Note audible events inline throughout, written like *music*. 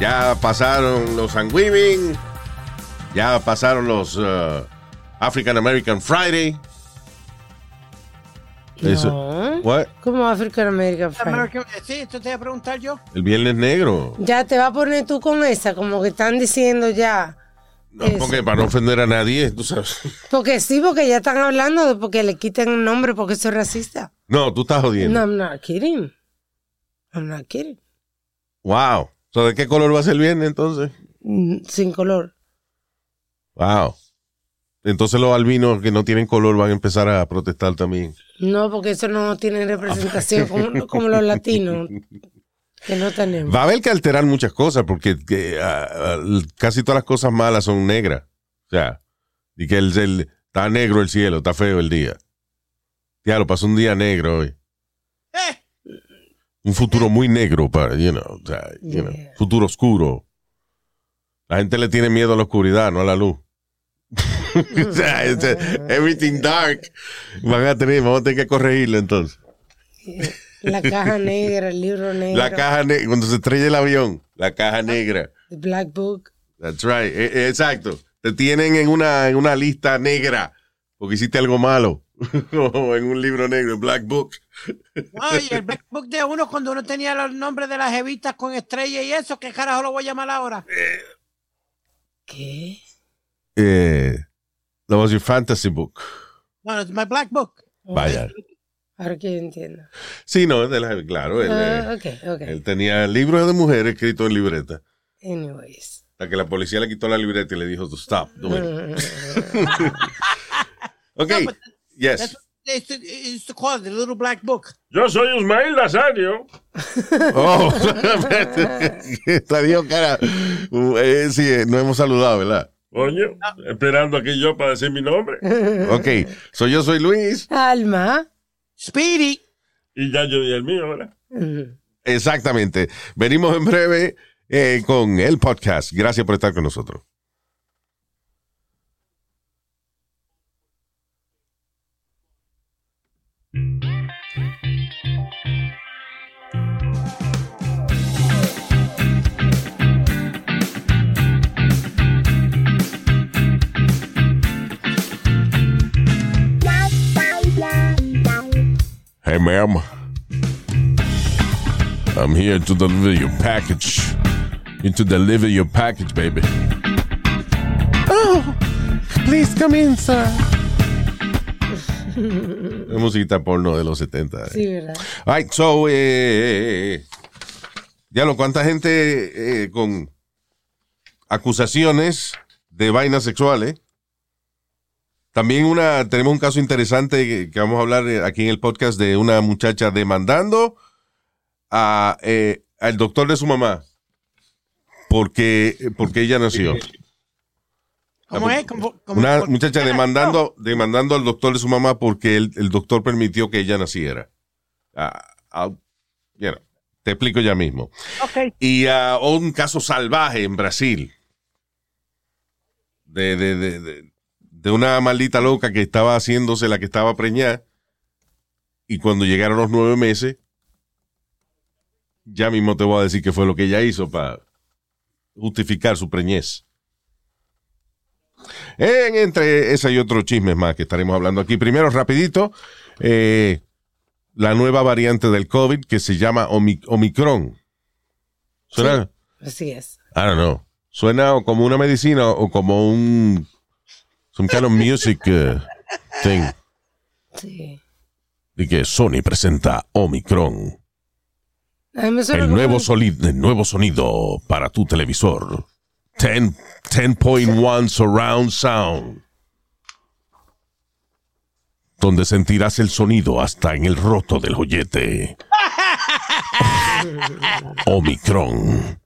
Ya pasaron los Thanksgiving. Ya pasaron los uh, African American Friday. Eso- No. What? Como African American Friday. Sí, esto te iba a preguntar yo. El Viernes Negro. Ya te va a poner tú con esa, como que están diciendo ya. No, Eso. porque para no ofender a nadie, tú sabes. Porque sí, porque ya están hablando de porque le quiten un nombre porque eso es racista. No, tú estás jodiendo. No, I'm not kidding. I'm not kidding. Wow. So, ¿De qué color va a ser el viernes entonces? Mm, Sin color. Wow. Entonces los albinos que no tienen color van a empezar a protestar también. No, porque eso no tiene representación como, como los latinos. Que no tenemos. Va a haber que alterar muchas cosas porque que, ah, ah, casi todas las cosas malas son negras. O sea, y que el, el- está negro el cielo, está feo el día. Ya lo pasó un día negro hoy. Eh, Un futuro muy negro para, you know, o sea, you know, Yeah. futuro oscuro. La gente le tiene miedo a la oscuridad, no a la luz. *laughs* o sea, everything dark. Van a tener, vamos a tener que corregirlo entonces. La caja *laughs* negra, el libro negro. La caja negra, cuando se estrella el avión, la caja negra. The Black Book. That's right. Eh, exacto. Te tienen en una, en una lista negra porque hiciste algo malo. *laughs* o en un libro negro, Black Book. no, y el Black Book de uno cuando uno tenía los nombres de las evitas con estrella y eso, ¿qué carajo lo voy a llamar ahora? ¿Qué? Eh, that was your fantasy book. Bueno, it's my Black Book. Vaya. Ahora que yo entiendo. Sí, no, es de la- claro. Él, Ah, eh, ok, ok. él tenía libros de mujeres escritos en libreta. Anyways. Hasta que la policía le quitó la libreta y le dijo, to stop. do it". *laughs* ok. No, but yes. That's what they used to, it used to call it, the Little Black Book. Yo soy Ismael Nazario. *laughs* Oh, *laughs* dijo cara. Eh, sí, eh, no hemos saludado, ¿verdad? Coño, esperando aquí yo para decir mi nombre. *laughs* Ok, soy yo soy Luis. Alma. Speedy. Y ya yo di el mío, ¿verdad? Exactamente. Venimos en breve eh, con el podcast. Gracias por estar con nosotros. Hey, ma'am. I'm here to deliver your package. Here to deliver your package, baby. Oh, please come in, sir. *laughs* Es musiquita porno de los 70. eh. Sí, ¿verdad? All right, so, eh, eh, eh, ya lo, ¿cuánta gente eh, con acusaciones de vainas sexuales? También una, tenemos un caso interesante que, que vamos a hablar eh, aquí en el podcast de una muchacha demandando a, eh, al doctor de su mamá porque, porque ella nació. ¿Cómo es? ¿Cómo- cómo- Una muchacha ¿qué demandando, demandando al doctor de su mamá porque el, el doctor permitió que ella naciera. You know, te explico ya mismo. Y un caso salvaje en Brasil. De, de, de, de, de una maldita loca que estaba haciéndose la que estaba preñada. Y cuando llegaron los nueve meses, ya mismo te voy a decir qué fue lo que ella hizo para justificar su preñez. En, entre esa y otros chismes más que estaremos hablando aquí. Primero, rapidito, eh, la nueva variante del COVID que se llama Omi- Omicron. ¿Suena? Así es. I don't know. Suena como una medicina o como un some kind of music uh, thing. Sí. Y que Sony presenta Omicron. El nuevo, soli- el nuevo sonido para tu televisor. 10 10.1 Surround Sound. Donde sentirás el sonido hasta en el roto del joyete. *laughs* Omicron.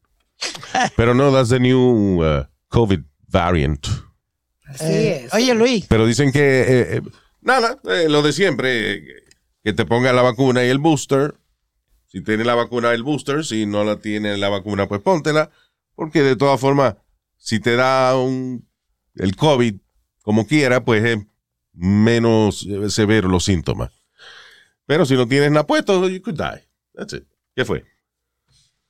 Pero no, that's the new uh, COVID variant. Así Eh, es. Oye, Luis, Pero dicen que, eh, eh, nada, eh, lo de siempre, eh, que te ponga la vacuna y el booster. Si tiene la vacuna, el booster. Si no la tiene la vacuna, pues póntela. Porque de todas formas, si te da un, el COVID como quiera, pues es menos severo los síntomas. Pero si no tienes nada puesto, you could die. That's it. ¿Qué fue?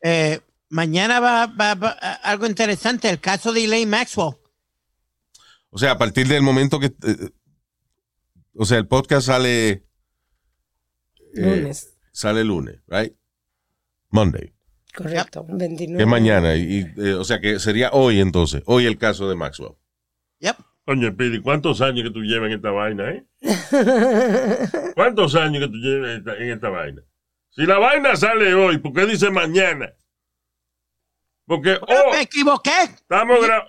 eh, mañana va, va- va- algo interesante, el caso de Elaine Maxwell. O sea, a partir del momento que... eh, o sea, el podcast sale... eh, Lunes. sale lunes, right? Monday. Correcto. 29. Que es mañana. Y, y, eh, o sea, que sería hoy entonces. Hoy el caso de Maxwell. Yep. Oye, Pidi, ¿cuántos años que tú llevas en esta vaina, eh? *laughs* ¿Cuántos años que tú llevas en esta, en esta vaina? Si la vaina sale hoy, ¿por qué dice mañana? Porque oh, Me equivoqué. estamos, gra-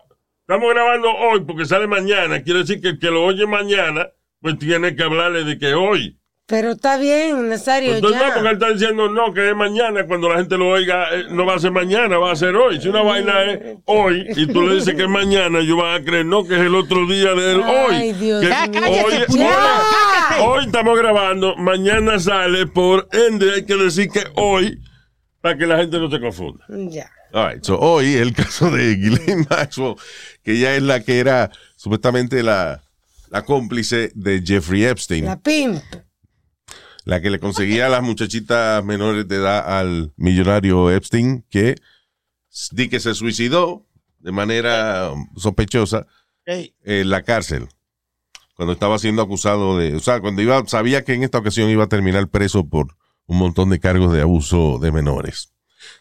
estamos grabando hoy porque sale mañana. Quiere decir que el que lo oye mañana, pues tiene que hablarle de que hoy. Pero está bien, Nazario, Entonces no, porque él ya. está diciendo no, que es mañana. Cuando la gente lo oiga, eh, no va a ser mañana, va a ser hoy. Si una vaina es hoy y tú le dices que es mañana, ellos van a creer no, que es el otro día del hoy. Ay, Dios Que Ya, mío. cállate, hoy, puñeta, cállate. hoy estamos grabando, mañana sale, por ende hay que decir que hoy, para que la gente no se confunda. Ya. All right, so hoy el *laughs* caso de Ghislaine Maxwell, que ella es la que era supuestamente la, la cómplice de Jeffrey Epstein, La la, pimp. que le conseguía a las muchachitas menores de edad al millonario Epstein, que di que se suicidó de manera sospechosa en la cárcel cuando estaba siendo acusado de, o sea, cuando iba, sabía que en esta ocasión iba a terminar preso por un montón de cargos de abuso de menores.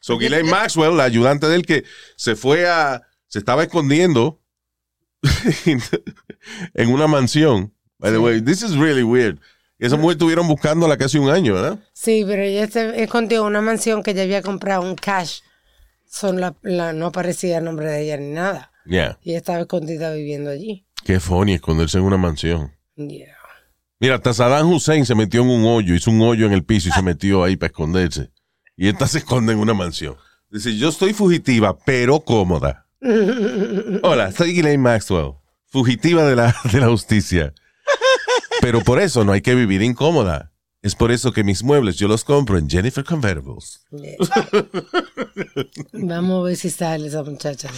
So, Ghislaine Maxwell, la ayudante de él que se fue a, se estaba escondiendo *laughs* en una mansión. By the way, this is really weird. Esa mujer estuvieron buscándola casi un año, ¿verdad? Sí, pero ella se escondió una mansión que ella había comprado un cash. Son la, la- no aparecía el nombre de ella ni nada. Yeah. Y ella estaba escondida viviendo allí. Qué funny esconderse en una mansión. Yeah. Mira, hasta Saddam Hussein se metió en un hoyo, hizo un hoyo en el piso y se metió ahí para esconderse. Y esta se esconde en una mansión. Dice, yo estoy fugitiva, pero cómoda. Hola, soy Ghislaine Maxwell, fugitiva de la, de la justicia. Pero por eso no hay que vivir incómoda. Es por eso que mis muebles yo los compro en Jennifer Convertibles. Vamos a ver si sale esa muchacha.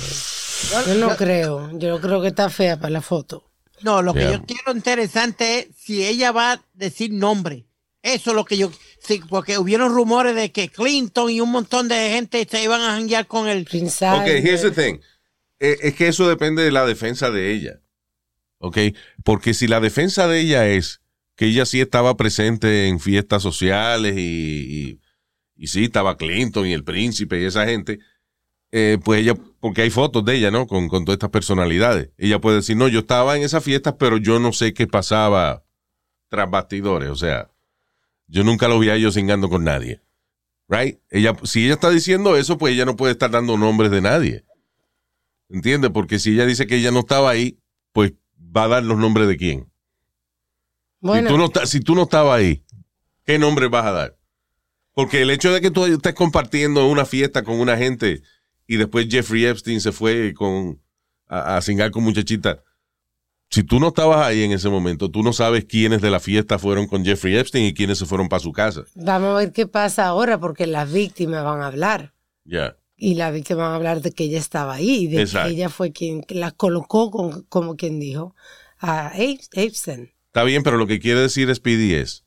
Yo no creo. Yo creo que está fea para la foto. No, lo que yo quiero interesante es si ella va a decir nombre. Eso es lo que yo. Sí, porque hubieron rumores de que Clinton y un montón de gente se iban a janguear con el. Prince Ok, here's the thing. Eh, es que eso depende de la defensa de ella. Ok, porque si la defensa de ella es que ella sí estaba presente en fiestas sociales y, y, y sí estaba Clinton y el príncipe y esa gente, eh, pues ella, porque hay fotos de ella, ¿no? Con, con todas estas personalidades. Ella puede decir, no, yo estaba en esas fiestas, pero yo no sé qué pasaba tras bastidores. O sea, yo nunca lo vi a ellos cingando con nadie. Right? Ella, si ella está diciendo eso, pues ella no puede estar dando nombres de nadie. ¿Entiendes? Porque si ella dice que ella no estaba ahí, pues va a dar los nombres de quién. Bueno, Si, tú no, si tú no estabas ahí, ¿qué nombre vas a dar? Porque el hecho de que tú estés compartiendo una fiesta con una gente y después Jeffrey Epstein se fue con, a, a cingar con muchachitas, si tú no estabas ahí en ese momento, tú no sabes quiénes de la fiesta fueron con Jeffrey Epstein y quiénes se fueron para su casa. vamos a ver qué pasa ahora porque las víctimas van a hablar. Ya. Y las víctimas van a hablar de que ella estaba ahí, de Exacto. que ella fue quien la colocó, con- como quien dijo, a Ep- Epstein. Está bien, pero lo que quiere decir Speedy es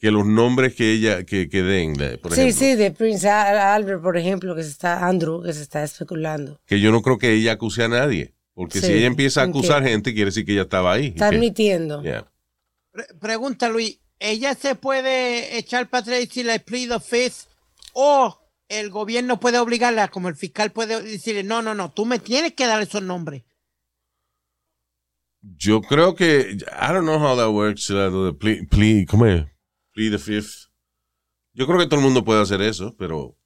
que los nombres que ella, que, que den, por Sí, ejemplo, sí, de Prince Al- Albert, por ejemplo, que se está, Andrew, que se está especulando. que yo no creo que ella acuse a nadie. Porque Sí, si ella empieza a acusar gente, quiere decir que ella estaba ahí. Está admitiendo. Yeah. Pre- pregunta, Luis. ¿Ella se puede echar para atrás y decirle plead of fifth? ¿O el gobierno puede obligarla, como el fiscal puede decirle, no, no, no, tú me tienes que dar esos nombres? Yo creo que, I don't know how that works, uh, plea, plea- ¿cómo es? Plea the fifth. Yo creo que todo el mundo puede hacer eso, pero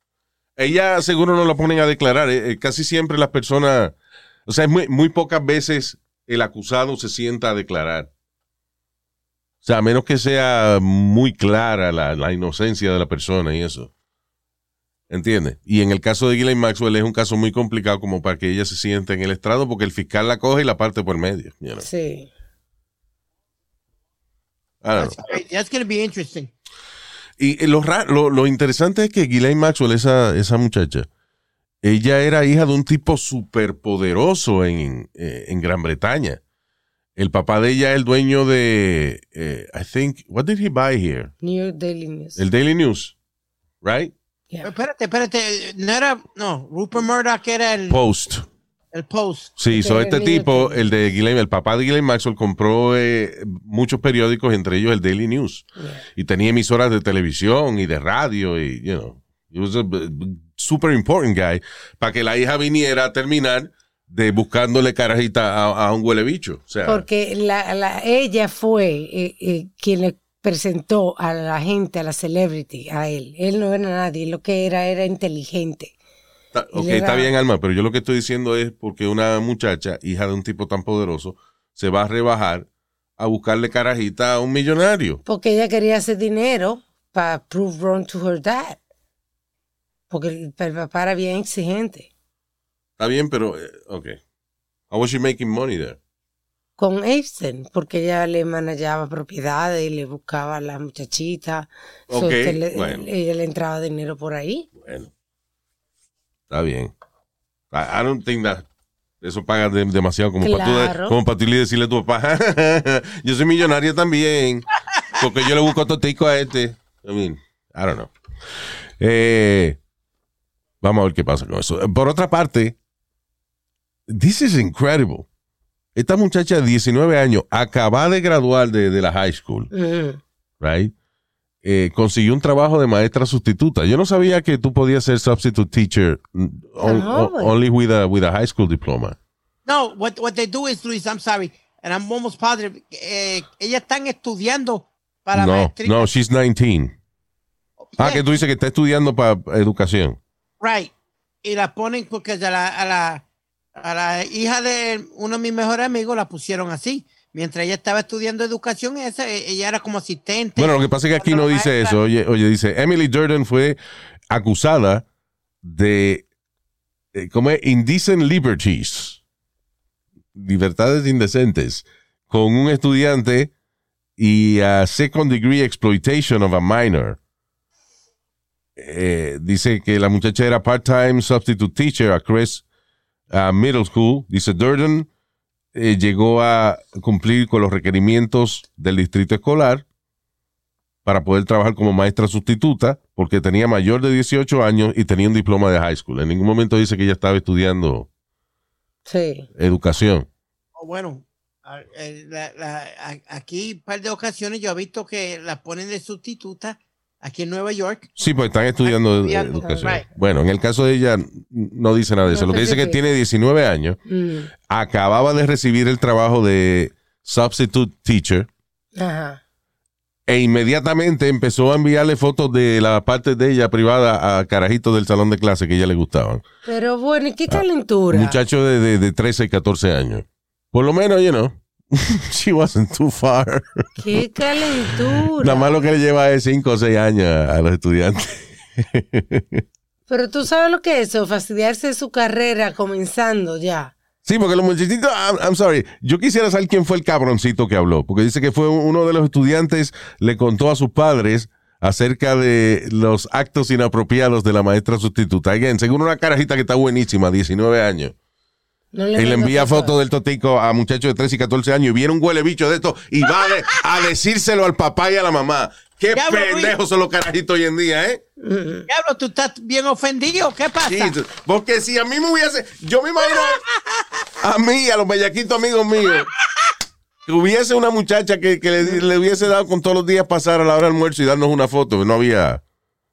ella seguro no la ponen a declarar. Eh, eh, casi siempre las personas, o sea, es muy, muy pocas veces el acusado se sienta a declarar. O sea, a menos que sea muy clara la, la inocencia de la persona y eso. ¿Entiendes? Y en el caso de Ghislaine Maxwell es un caso muy complicado como para que ella se siente en el estrado porque el fiscal la coge y la parte por medio. you know. Sí. I don't know. That's, that's gonna be interesting. Y eh, lo, ra- lo, lo interesante es que Ghislaine Maxwell, esa, esa muchacha, ella era hija de un tipo superpoderoso en, eh, en Gran Bretaña. El papá de ella es el dueño de, eh, I think, what did he buy here? New York Daily News. El Daily News, right? Yeah. Espérate, espérate. No era. No, Rupert Murdoch era el, Post. el post. Sí, so este tipo, el de Ghislaine, el papá de Ghislaine Maxwell compró eh, muchos periódicos, entre ellos el Daily News. Yeah. Y tenía emisoras de televisión y de radio y, you know, was a super important guy para que la hija viniera a terminar de buscándole carajita a, a un huele bicho. O sea, Porque la, la- ella fue eh, eh, quien le presentó a la gente, a la celebrity, a él. Él no era nadie, lo que era era inteligente. ok, está bien, Alma, pero yo lo que estoy diciendo es porque una muchacha, hija de un tipo tan poderoso, se va a rebajar a buscarle carajita a un millonario. Porque ella quería hacer dinero para prove wrong to her dad. Porque el, papá era bien exigente. Está bien, pero, eh, ok. How was she making money there? Con Epstein, porque ella le manejaba propiedades y le buscaba a la muchachita. So, Ok, que le- bueno. Ella le entraba dinero por ahí. Bueno. Está bien. I, I don't think that eso paga de- demasiado como para tú, como para tú le decirle a tu papá, *laughs* yo soy millonaria también, porque yo le busco totico a este. I mean, I don't know. Eh, vamos a ver qué pasa con eso. Por otra parte, this is incredible. Esta muchacha de 19 años acaba de graduar de, de la high school right? Eh, consiguió un trabajo de maestra sustituta. Yo no sabía que tú podías ser substitute teacher mm, on- joven. only with a, with a high school diploma. No, what, what they do is, Luis, I'm sorry, and I'm almost positive, eh, ellas están estudiando para No, maestría. no, she's 19. Ah, Yeah, que tú dices que está estudiando para educación. Right. Y la ponen porque a la, a la, a la hija de uno de mis mejores amigos la pusieron así. Mientras ella estaba estudiando educación, esa, eh, ella era como asistente. Bueno, lo que pasa es que aquí no dice maestra- eso. Oye, oye, dice, Emily Durden fue acusada de, eh, ¿cómo es? Indecent liberties. Libertades indecentes. Con un estudiante y a second degree exploitation of a minor. Eh, dice que la muchacha era part-time substitute teacher a Crest uh, Middle School. Dice Durden eh, llegó a cumplir con los requerimientos del distrito escolar para poder trabajar como maestra sustituta porque tenía mayor de 18 años y tenía un diploma de high school. En ningún momento dice que ella estaba estudiando Sí. educación. Oh, bueno, a- eh, la- la- a- aquí un par de ocasiones yo he visto que la ponen de sustituta aquí en Nueva York. Sí, pues están estudiando edu- Estudiando, educación. right. Bueno, en el caso de ella no dice nada de eso. No Lo que dice es que especifica. tiene 19 años, Mm. acababa de recibir el trabajo de substitute teacher Ajá. e inmediatamente empezó a enviarle fotos de la parte de ella privada a carajitos del salón de clase que a ella le gustaban. Pero bueno, ¿y qué calentura? Muchacho de, de, de 13 y 14 años. Por lo menos, you know, *laughs* she wasn't too far. ¿Qué calentura? Nada más lo que le lleva es 5 o 6 años a, los estudiantes. *laughs* Pero tú sabes lo que es eso, fastidiarse de su carrera comenzando ya. Sí, porque los muchachitos, I'm, I'm sorry, yo quisiera saber quién fue el cabroncito que habló, porque dice que fue uno de los estudiantes, le contó a sus padres acerca de los actos inapropiados de la maestra sustituta. Again, según una carajita que está buenísima, 19 años. No Y le envía fotos. del totico a muchachos de 13 y 14 años y viene un huele bicho de esto y va a, de- a decírselo al papá y a la mamá. Qué pendejos son los carajitos hoy en día, ¿eh? Diablo, tú estás bien ofendido. ¿Qué pasa? Jesus. Porque si a mí me hubiese, yo me imagino *laughs* a mí, a los bellaquitos amigos míos, que hubiese una muchacha que, que le, le hubiese dado con todos los días pasar a la hora del almuerzo y darnos una foto. No había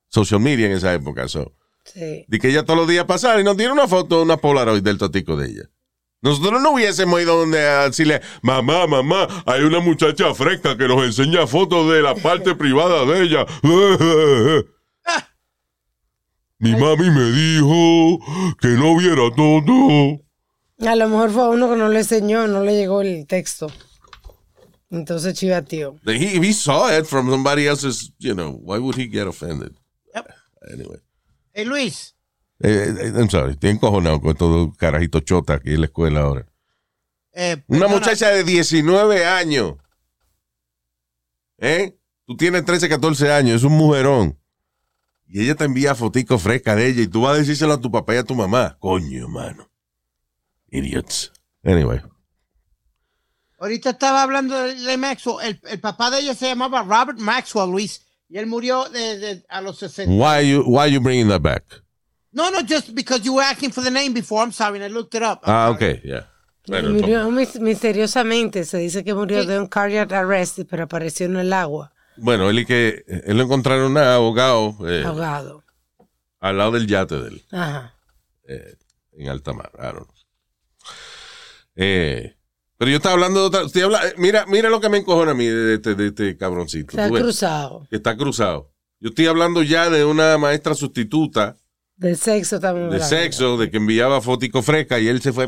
social media en esa época. So. Sí. De que ella todos los días pasara y nos diera una foto, una Polaroid del totico de ella. Nosotros no hubiésemos ido donde a decirle, mamá, mamá, hay una muchacha fresca que nos enseña fotos de la parte *laughs* privada de ella. *laughs* Mi mami me dijo que no viera todo. A lo mejor fue a uno que no le enseñó, no le llegó el texto. Entonces chivateó. He, he saw it from somebody else's, you know, why would he get offended? Yep. Anyway. Hey, Luis. Eh, eh, I'm sorry, estoy encojonado con todo carajito chota aquí en la escuela ahora. eh, Una muchacha de 19 años. ¿Eh? Tú tienes 13, 14 años, es un mujerón. Y ella te envía fotico fresca de ella y tú vas a decírselo a tu papá y a tu mamá. Coño, mano. Idiots. Anyway. Ahorita estaba hablando de, de Maxwell. El, el papá de ella se llamaba Robert Maxwell, Luis. Y él murió de, de- a los 60. Why you, why you bringing that back? No, no, just because you were asking for the name before. I'm sorry, and I looked it up. I'm Ah, sorry. ok, yeah. Bueno, murió mis- misteriosamente. Se dice que murió Sí. de un cardiac arrest, pero apareció en el agua, bueno, él y que él lo encontraron a abogado eh, ahogado. al lado del yate de él. Ajá. en alta mar. I don't know. Eh, pero yo estaba hablando de otra. estoy habla- eh, mira, mira lo que me encojona a mí de este, de este cabroncito. Ves, cruzado. está cruzado. Yo estoy hablando ya de una maestra sustituta Del sexo también. de sexo, de que enviaba fotico fresca y él se fue.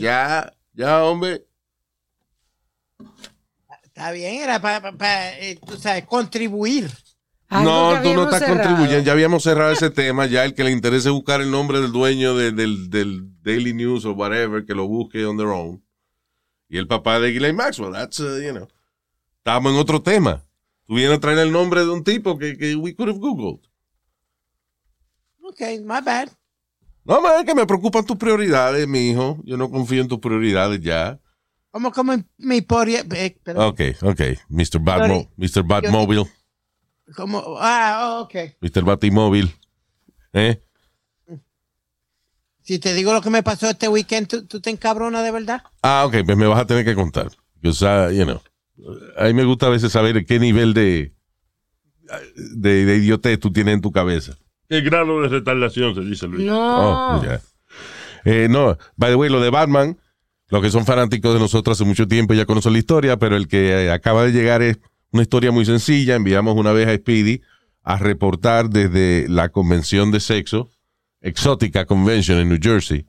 Ya, ya, hombre. Está bien, era para, tú sabes, contribuir. Algo no, tú no estás cerrado. contribuyendo. Ya habíamos cerrado ese tema. Ya el que le interese buscar el nombre del dueño de- del, del Daily News o whatever, que lo busque on their own. Y el papá de Ghislaine Maxwell, that's, uh, you know. Estábamos en otro tema. Tú vienes a traer el nombre de un tipo que, que we could have Googled. Ok, my bad. No, es que me preocupan tus prioridades, mi hijo. Yo no confío en tus prioridades ya. Como, como mi poria, eh, Ok, ok. Mr. Batmo, Mr. Batmobile. Como, ah, oh, ok. Mr. Batimóvil. ¿Eh? Si te digo lo que me pasó este weekend, ¿tú, tú te encabronas de verdad? Ah, ok, pues me vas a tener que contar. O sea, you know, a mí me gusta a veces saber qué nivel de, de, de idiotez tú tienes en tu cabeza. ¿Qué grado de retardación se dice, Luis? No. Oh, ya. Eh, no, by the way, lo de Batman, los que son fanáticos de nosotros hace mucho tiempo ya conocen la historia, pero el que acaba de llegar es una historia muy sencilla. Enviamos una vez a Speedy a reportar desde la convención de sexo, Exótica Convention en New Jersey.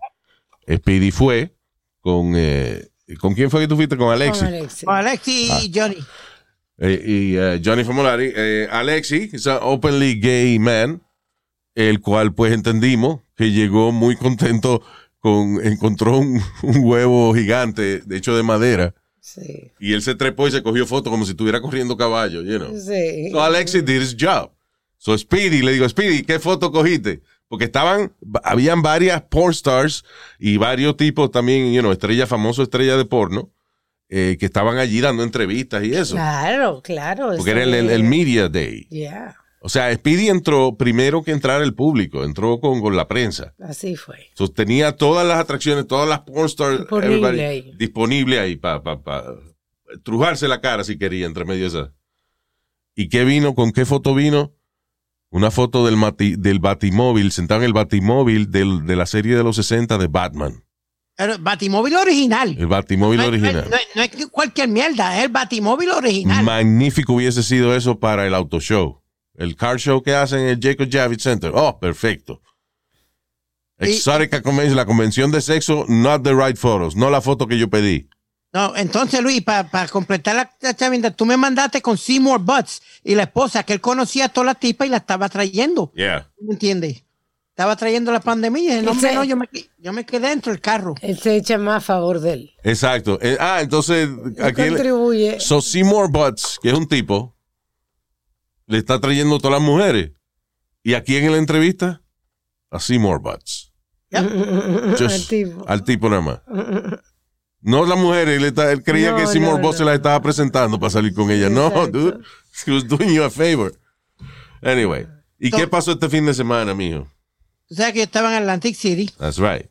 Speedy fue con... eh, ¿Con quién fue que tú fuiste? Con Alexi. Con Alexi Ah. y Johnny. Eh, y eh, Johnny Famolari, eh, Alexi, es un openly gay man, el cual pues entendimos que llegó muy contento con, encontró un, *laughs* un huevo gigante, de hecho de madera, Sí. y él se trepó y se cogió foto como si estuviera corriendo caballo, you know. Sí. So Alexi did his job. So Speedy, le digo, Speedy, ¿qué foto cogiste? Porque estaban, habían varias porn stars y varios tipos también, you know, estrellas, famosos estrellas de porno, eh, que estaban allí dando entrevistas y eso. Claro, claro. Porque era el, el Media Day. Yeah, O sea, Speedy entró primero que entrar el público, entró con, con la prensa. así fue. So, tenía todas las atracciones, todas las porn stars Disponible everybody, ahí. ahí para pa, pa, trujarse la cara si quería entre medio de esas. ¿Y qué vino? ¿Con qué foto vino? Una foto del, mati- del Batimóvil, sentado en el Batimóvil del- de la serie de los 60 de Batman. El Batimóvil original. El Batimóvil no, no original. no es- no es cualquier mierda, es el Batimóvil original. Magnífico hubiese sido eso para el auto show. El car show que hacen en el Jacob Javits Center. Oh, perfecto. Exótica Convention, la convención de sexo, not the right photos, no la foto que yo pedí. No, entonces Luis, para completar la, la chavinda, tú me mandaste con Seymour Butts y la esposa que él conocía a toda la tipa y la estaba trayendo. Yeah. ¿Me entiendes? Estaba trayendo la pandemia Ese- hombre, no, yo me, yo me quedé dentro del carro. Él se echa más a favor de él. Exacto. Eh, ah, entonces aquí contribuye. So Seymour Butts, que es un tipo, le está trayendo todas las mujeres. ¿Y aquí en la entrevista? A Seymour Butts. Just El tipo. Al tipo nada más. No las mujeres, él, está- él creía No, que Seymour no, Butts se las estaba presentando para salir con ella. No, Exacto. dude. He was doing you a favor. Anyway. ¿Y So- qué pasó este fin de semana, mijo? Tú sabes que yo estaba en Atlantic City. That's right.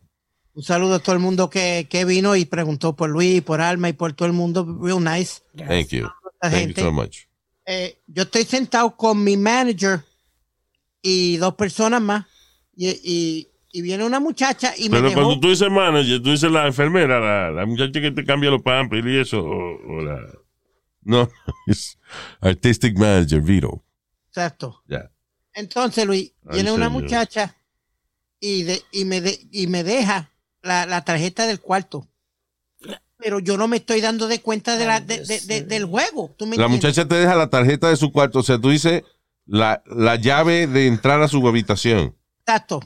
Un saludo a todo el mundo que, que vino y preguntó por Luis, por Alma y por todo el mundo. Real nice. Thank you. La Thank gente. you so much. Eh, yo estoy sentado con mi manager y dos personas más. Y, y- y viene una muchacha y me Pero dejó. cuando tú dices manager, tú dices la enfermera, la, la muchacha que te cambia los pampers y eso, o, o la... No, *laughs* it's artistic manager, Vito. Exacto. Ya. Entonces, Luis, Ay, viene una muchacha y, de, y, me de- y me deja la, la tarjeta del cuarto. Pero yo no me estoy dando de cuenta de la, de- de- del juego. ¿Tú me La entiendes? muchacha te deja la tarjeta de su cuarto. O sea, tú dices, la, la llave de entrar a su habitación. Exacto.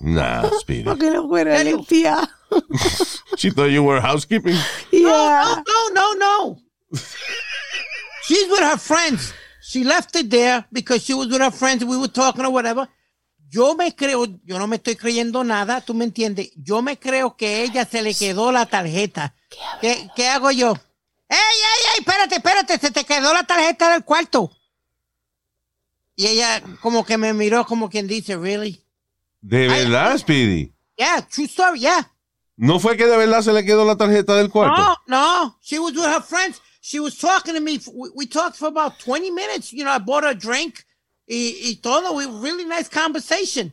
Nah, Speedy. Porque no fuera limpia. *laughs* She thought you were housekeeping. Yeah. No, no, no. She's with her friends. She left it there because she was with her friends. We were talking or whatever. Yo me creo, yo no me estoy creyendo nada, tú me entiendes. Yo me creo que ella se le quedó la tarjeta. ¿Qué, qué hago yo? ¡Ey, ey, ey! Espérate, espérate, se te quedó la tarjeta del cuarto. Y ella como que me miró como quien dice, ¿really? De Ay, verdad, Speedy. Yeah, true story, yeah. ¿No fue que de verdad se le quedó la tarjeta del cuarto? No, no. She was with her friends. She was talking to me. We, we talked for about 20 minutes. You know, I bought her a drink y, y todo. We really nice conversation.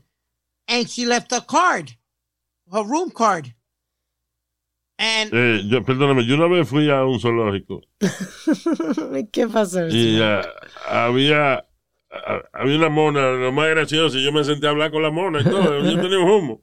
And she left a card, her room card. And Eh, yo, perdóname, yo una vez fui a un zoológico *laughs* ¿Qué pasó? y ah, había, ah, había una mona, lo más gracioso, y yo me senté a hablar con la mona y todo, yo tenía un humo.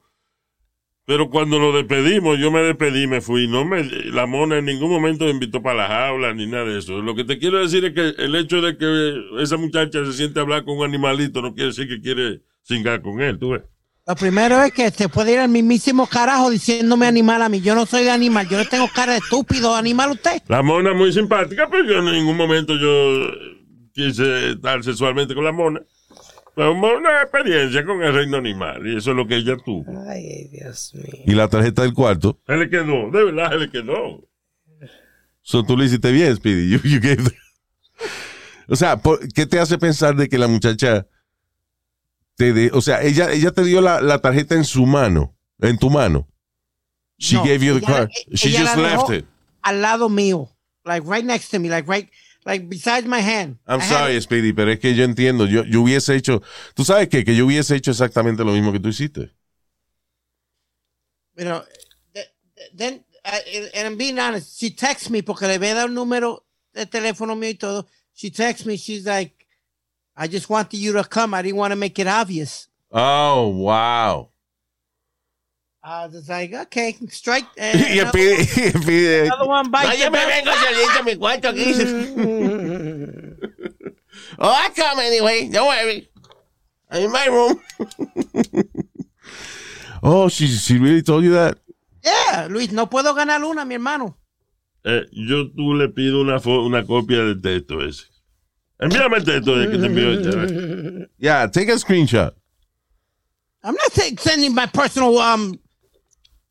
Pero cuando lo despedimos, yo me despedí, me fui. No me, la mona en ningún momento me invitó para la jaula ni nada de eso. Lo que te quiero decir es que el hecho de que esa muchacha se siente a hablar con un animalito no quiere decir que quiere cingar con él, tú ves. lo primero es que se puede ir al mismísimo carajo diciéndome animal a mí. Yo no soy de animal. Yo no tengo cara de estúpido. Animal usted. La mona muy simpática, pero yo en ningún momento yo quise estar sexualmente con la mona. Una experiencia con el reino animal y eso es lo que ella tuvo. Ay, Dios mío. Y la tarjeta del cuarto. Se le quedó, de verdad se le quedó. So, tú lo hiciste bien, Speedy. You- you gave the- O sea, ¿por- ¿qué te hace pensar de que la muchacha te de- o sea, ella, ella te dio la, la tarjeta en su mano, en tu mano. She No, gave you the ella- card. ella She just left it. Al lado mío. Like right next to me. Like right, like beside my hand. I'm I had sorry, Speedy, pero es que yo entiendo. Yo, yo hubiese hecho, ¿tú sabes qué? Que yo hubiese hecho exactamente lo mismo que tú hiciste. you know, th- th- then, uh, and I'm being honest, she texts me porque le había dado el número de teléfono mío y todo. She texts me, she's like, I just wanted you to come. I didn't want to make it obvious. Oh, wow. I was like, okay, strike. Uh, *laughs* y *laughs* bites the dust. vengo solito a mi cuarto aquí. *laughs* oh, I come anyway. Don't worry. I'm in my room. oh, she, she really told you that? Yeah, Luis, no puedo ganar una, mi hermano. Eh, yo tú le pido una, una copia del texto ese. Envíame el texto que te. ¿ves? Yeah, take a screenshot. I'm not saying- sending my personal, um,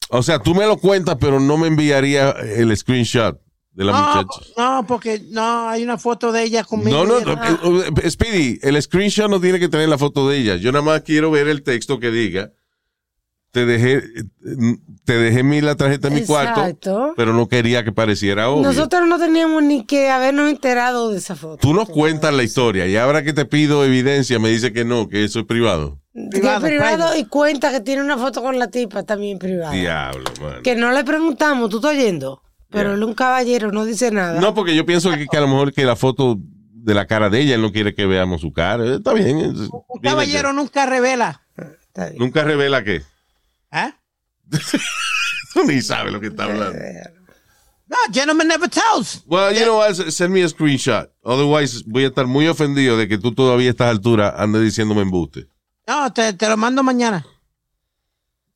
O sea, tú me lo cuentas, pero no me enviaría el screenshot de la no, muchacha. no, porque no, hay una foto de ella conmigo. No, no, no, eh, eh, Speedy, el screenshot no tiene que tener la foto de ella. Yo nada más quiero ver el texto que diga. Te dejé, eh, te dejé mi la tarjeta en mi cuarto, Exacto. pero no quería que pareciera obvio. Nosotros no teníamos ni que habernos enterado de esa foto. Tú nos cuentas la historia y ahora que te pido evidencia me dice que no, que eso es privado. Privado, y cuenta que tiene una foto con la tipa también privada. Diablo, man. Que no le preguntamos, tú estás oyendo. Pero Yeah. él es un caballero, no dice nada. No, porque yo pienso que, que a lo mejor que la foto de la cara de ella, él no quiere que veamos su cara. Está bien. es- Un bien caballero nunca revela. Nunca revela que. ¿Eh? *laughs* Tú ni sabes lo que está hablando. No, gentleman never tells. Well, you know what? Send me a screenshot. Otherwise, voy a estar muy ofendido de que tú todavía a estas alturas andes diciéndome embuste. No, te, te lo mando mañana.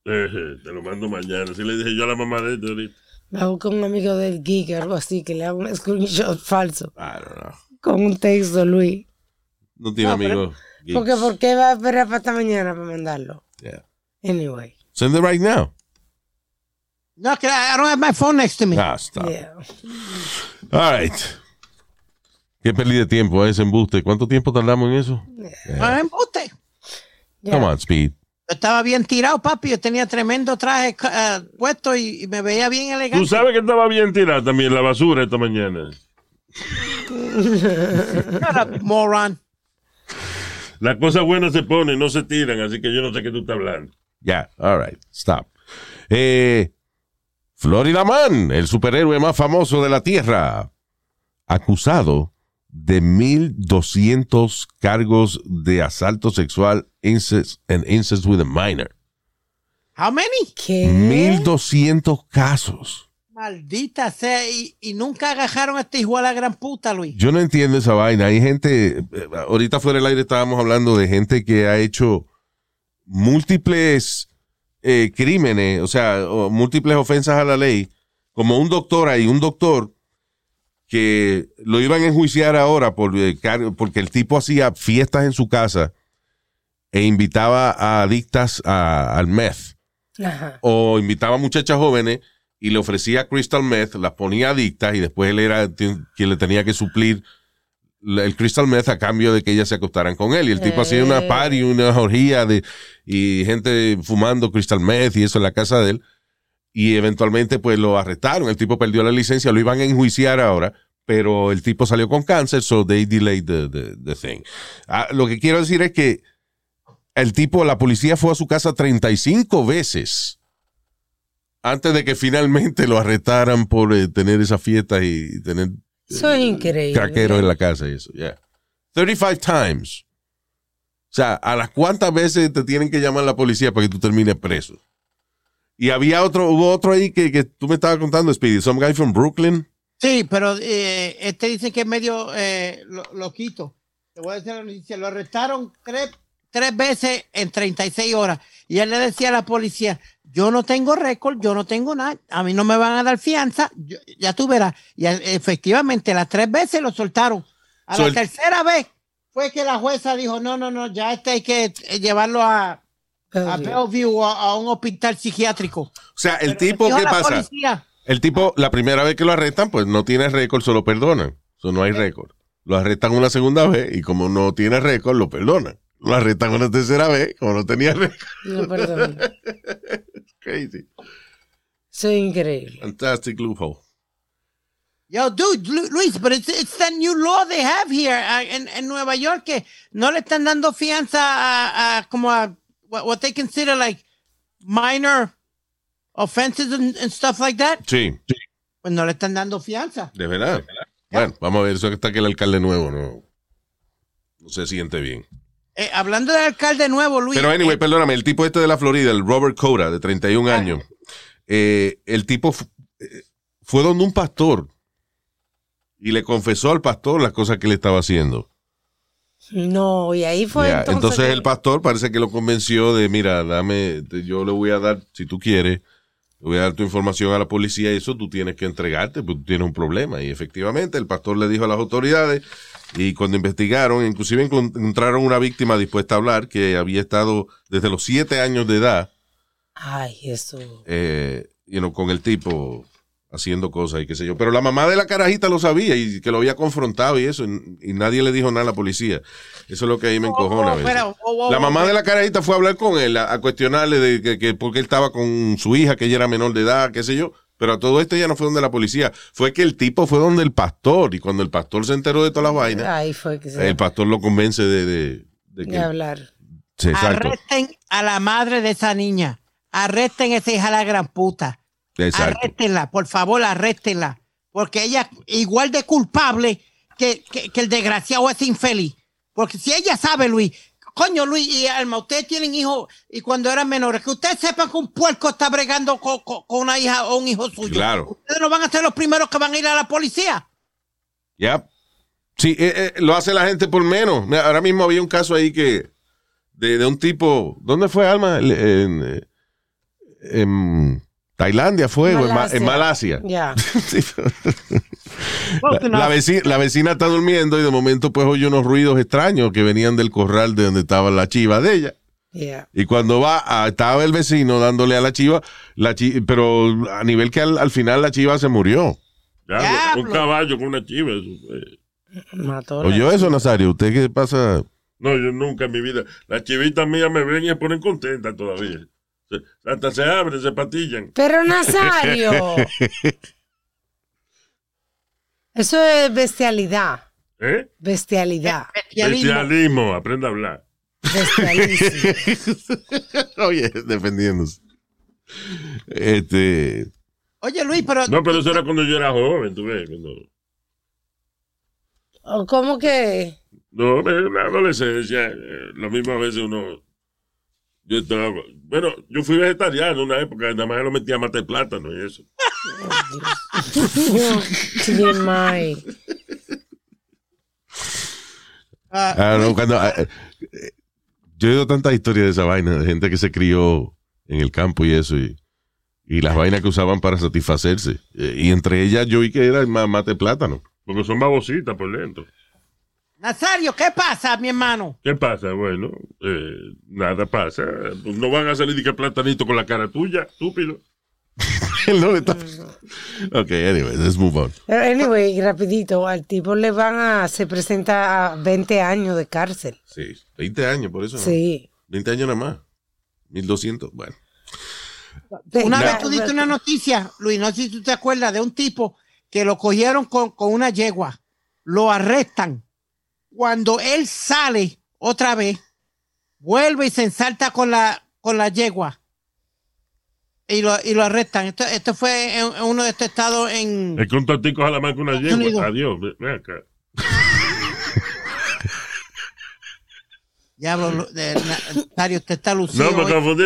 Eh, eh, te lo mando mañana. Así le dije yo a la mamá de este ahorita. Va a buscar un amigo del geek o algo así que le haga un screenshot falso I don't know. con un texto, Luis. No tiene No, pero- geeks. Porque ¿por qué va a esperar para esta mañana para mandarlo? Yeah. Anyway. Send it right now. No, que I don't have my phone next to me. Ah, stop. Yeah. All right. Qué pérdida de tiempo ese embuste. ¿Cuánto tiempo tardamos en eso? No, embuste. Yeah. Come on, Speed. Yo estaba bien tirado, papi. Yo tenía tremendo traje eh, puesto y, y me veía bien Tú elegante. sabes que estaba bien tirada también la basura esta mañana. Shut up, moron. Las cosas buenas se ponen, no se tiran, así que yo no sé qué tú estás hablando. Ya, all right, stop. Eh, Florida Man, el superhéroe más famoso de la Tierra, acusado de 1.200 cargos de asalto sexual incest, and incest with a minor. How many? ¿Qué? 1.200 casos. Maldita sea, y, y nunca agajaron a este hijo a la gran puta, Luis. Yo no entiendo esa vaina. Hay gente, ahorita fuera del aire estábamos hablando de gente que ha hecho múltiples eh, crímenes, o sea, múltiples ofensas a la ley, como un doctor ahí, un doctor que lo iban a enjuiciar ahora por, eh, porque el tipo hacía fiestas en su casa e invitaba a adictas a- al meth Ajá. o invitaba a muchachas jóvenes y le ofrecía crystal meth, las ponía adictas y después él era quien le tenía que suplir el crystal meth a cambio de que ellas se acostaran con él. Y el tipo hacía una Eh. party, una orgía de, y gente fumando crystal meth y eso en la casa de él. Y eventualmente pues lo arrestaron. El tipo perdió la licencia, lo iban a enjuiciar ahora, pero el tipo salió con cáncer, so they delayed the, the- the thing. Ah, lo que quiero decir es que el tipo, la policía fue a su casa 35 veces antes de que finalmente lo arrestaran por eh, tener esa fiesta y tener Eso es increíble. craqueros en la casa y eso, yeah. 35 times. O sea, ¿a las cuántas veces te tienen que llamar la policía para que tú termines preso? Y había otro, hubo otro ahí que, que tú me estabas contando, Speedy, some guy from Brooklyn. Sí, pero eh, este dice que es medio eh, lo, loquito. Te voy a decir la noticia. Lo arrestaron tres, tres veces en 36 horas. Y él le decía a la policía, yo no tengo récord, yo no tengo nada, a mí no me van a dar fianza, yo- ya tú verás. Y eh, efectivamente, las tres veces lo soltaron. A So la el- tercera vez fue que la jueza dijo, no, no, no, ya este hay que llevarlo a, a Bellevue. O a, a un hospital psiquiátrico. O sea, el Pero tipo, ¿qué pasa? policía, El tipo, la primera vez que lo arrestan, pues no tiene récord, se lo perdonan. Eso no hay récord. Lo arrestan una segunda vez y como no tiene récord, lo perdonan. Lo arrestan una tercera vez, como no tenía récord. No, perdón. *laughs* Crazy. Eso es increíble. Fantastic loophole. Yo, dude, Lu- Luis, but it's, it's that new law they have here uh, en, en Nueva York que no le están dando fianza a, a como a what, what they consider like minor offenses and, and stuff like that. Sí, Pues no le están dando fianza. de verdad. Bueno, vamos a ver, eso está que el alcalde nuevo no, no se siente bien. Eh, hablando del alcalde nuevo, Luis. Pero anyway, eh, perdóname, el tipo este de la Florida, el Robert Cora, de 31 años, eh, el tipo eh, fue donde un pastor y le confesó al pastor las cosas que le estaba haciendo. No, y ahí fue entonces. entonces que- el pastor parece que lo convenció de, mira, dame, yo le voy a dar, si tú quieres, le voy a dar tu información a la policía y eso tú tienes que entregarte, porque tú tienes un problema. Y efectivamente el pastor le dijo a las autoridades y cuando investigaron, inclusive encon- encontraron una víctima dispuesta a hablar que había estado desde los siete años de edad Ay, eso. eh, you know, con el tipo haciendo cosas y qué sé yo. Pero la mamá de la carajita lo sabía y que lo había confrontado y eso, y, y nadie le dijo nada a la policía. Eso es lo que ahí me encojona. a oh, veces. pero, oh, oh, La mamá de la carajita fue a hablar con él, a, a cuestionarle de que, que por qué él estaba con su hija, que ella era menor de edad, qué sé yo. Pero a todo esto ya no fue donde la policía. Fue que el tipo fue donde el pastor. Y cuando el pastor se enteró de todas las vainas, Ahí fue que se el pastor lo convence de, de, de de que. hablar. Sí. Arresten a la madre de esa niña. Arresten a esa hija la gran puta. Exacto. Arréstenla, por favor, arréstenla. Porque ella es igual de culpable que, que- que el desgraciado es infeliz. Porque si ella sabe, Luis, coño, Luis y Alma, ustedes tienen hijos y cuando eran menores, que ustedes sepan que un puerco está bregando con, con- con una hija o un hijo suyo. Claro. Ustedes no van a ser los primeros que van a ir a la policía. Ya. Sí, eh, eh, lo hace la gente por menos. Mira, ahora mismo había un caso ahí que de, de un tipo, ¿dónde fue Alma? En, eh, en Tailandia fue, o en Ma- en Malasia. *laughs* Sí, la, la vecina, la vecina está durmiendo y de momento pues oye unos ruidos extraños que venían del corral de donde estaba la chiva de ella. Y cuando va, a- estaba el vecino dándole a la chiva, la chi- pero a nivel que al, al final la chiva se murió. Ya, un caballo con una chiva. Mató. ¿Oyó eso, Nazario? ¿Usted qué pasa? No, yo nunca en mi vida. Las chivitas mías me ven y se ponen contentas todavía. Hasta se abren, se patillan. Pero Nazario. *laughs* Eso es bestialidad. ¿Eh? Bestialidad. Bestialismo. Bestialismo, aprenda a hablar. Bestialísimo. *laughs* Oye, defendiéndose. Este. Oye, Luis, pero No, pero eso era cuando yo era joven, tú ves. Cuando, ¿O ¿Cómo que? no, en la adolescencia, eh, lo mismo a veces uno Yo estaba- bueno, yo fui vegetariano en una época, nada más lo metía a matar plátano y eso. TMI. Ah, no, cuando, ah, eh, yo he oído tantas historias de esa vaina, de gente que se crió en el campo y eso, y, y las vainas que usaban para satisfacerse. Eh, y entre ellas yo vi que era el ma- mate plátano. Porque son babositas por dentro. Nazario, ¿qué pasa, mi hermano? ¿Qué pasa? Bueno, eh, nada pasa. Pues no van a salir de que platanito con la cara tuya, estúpido. *laughs* Él no le está- *laughs* Ok, anyway, let's move on. Pero Anyway, rapidito, al tipo le van a, se presenta a 20 años de cárcel. Sí, 20 años, por eso. ¿no? Sí. 20 años nada más. 1200, bueno. Una vez tú diste una noticia, Luis, no sé si tú te acuerdas de un tipo que lo cogieron con, con una yegua, lo arrestan. Cuando él sale otra vez, vuelve y se ensalta con la, con la yegua y lo, y lo arrestan. Esto, esto fue en, en uno de estos estados en... Es que un tontico jala más que una Unidos. yegua. Adiós, ve- ven acá. *laughs* Diablo, Nazario, usted está lucido. No, me confundí.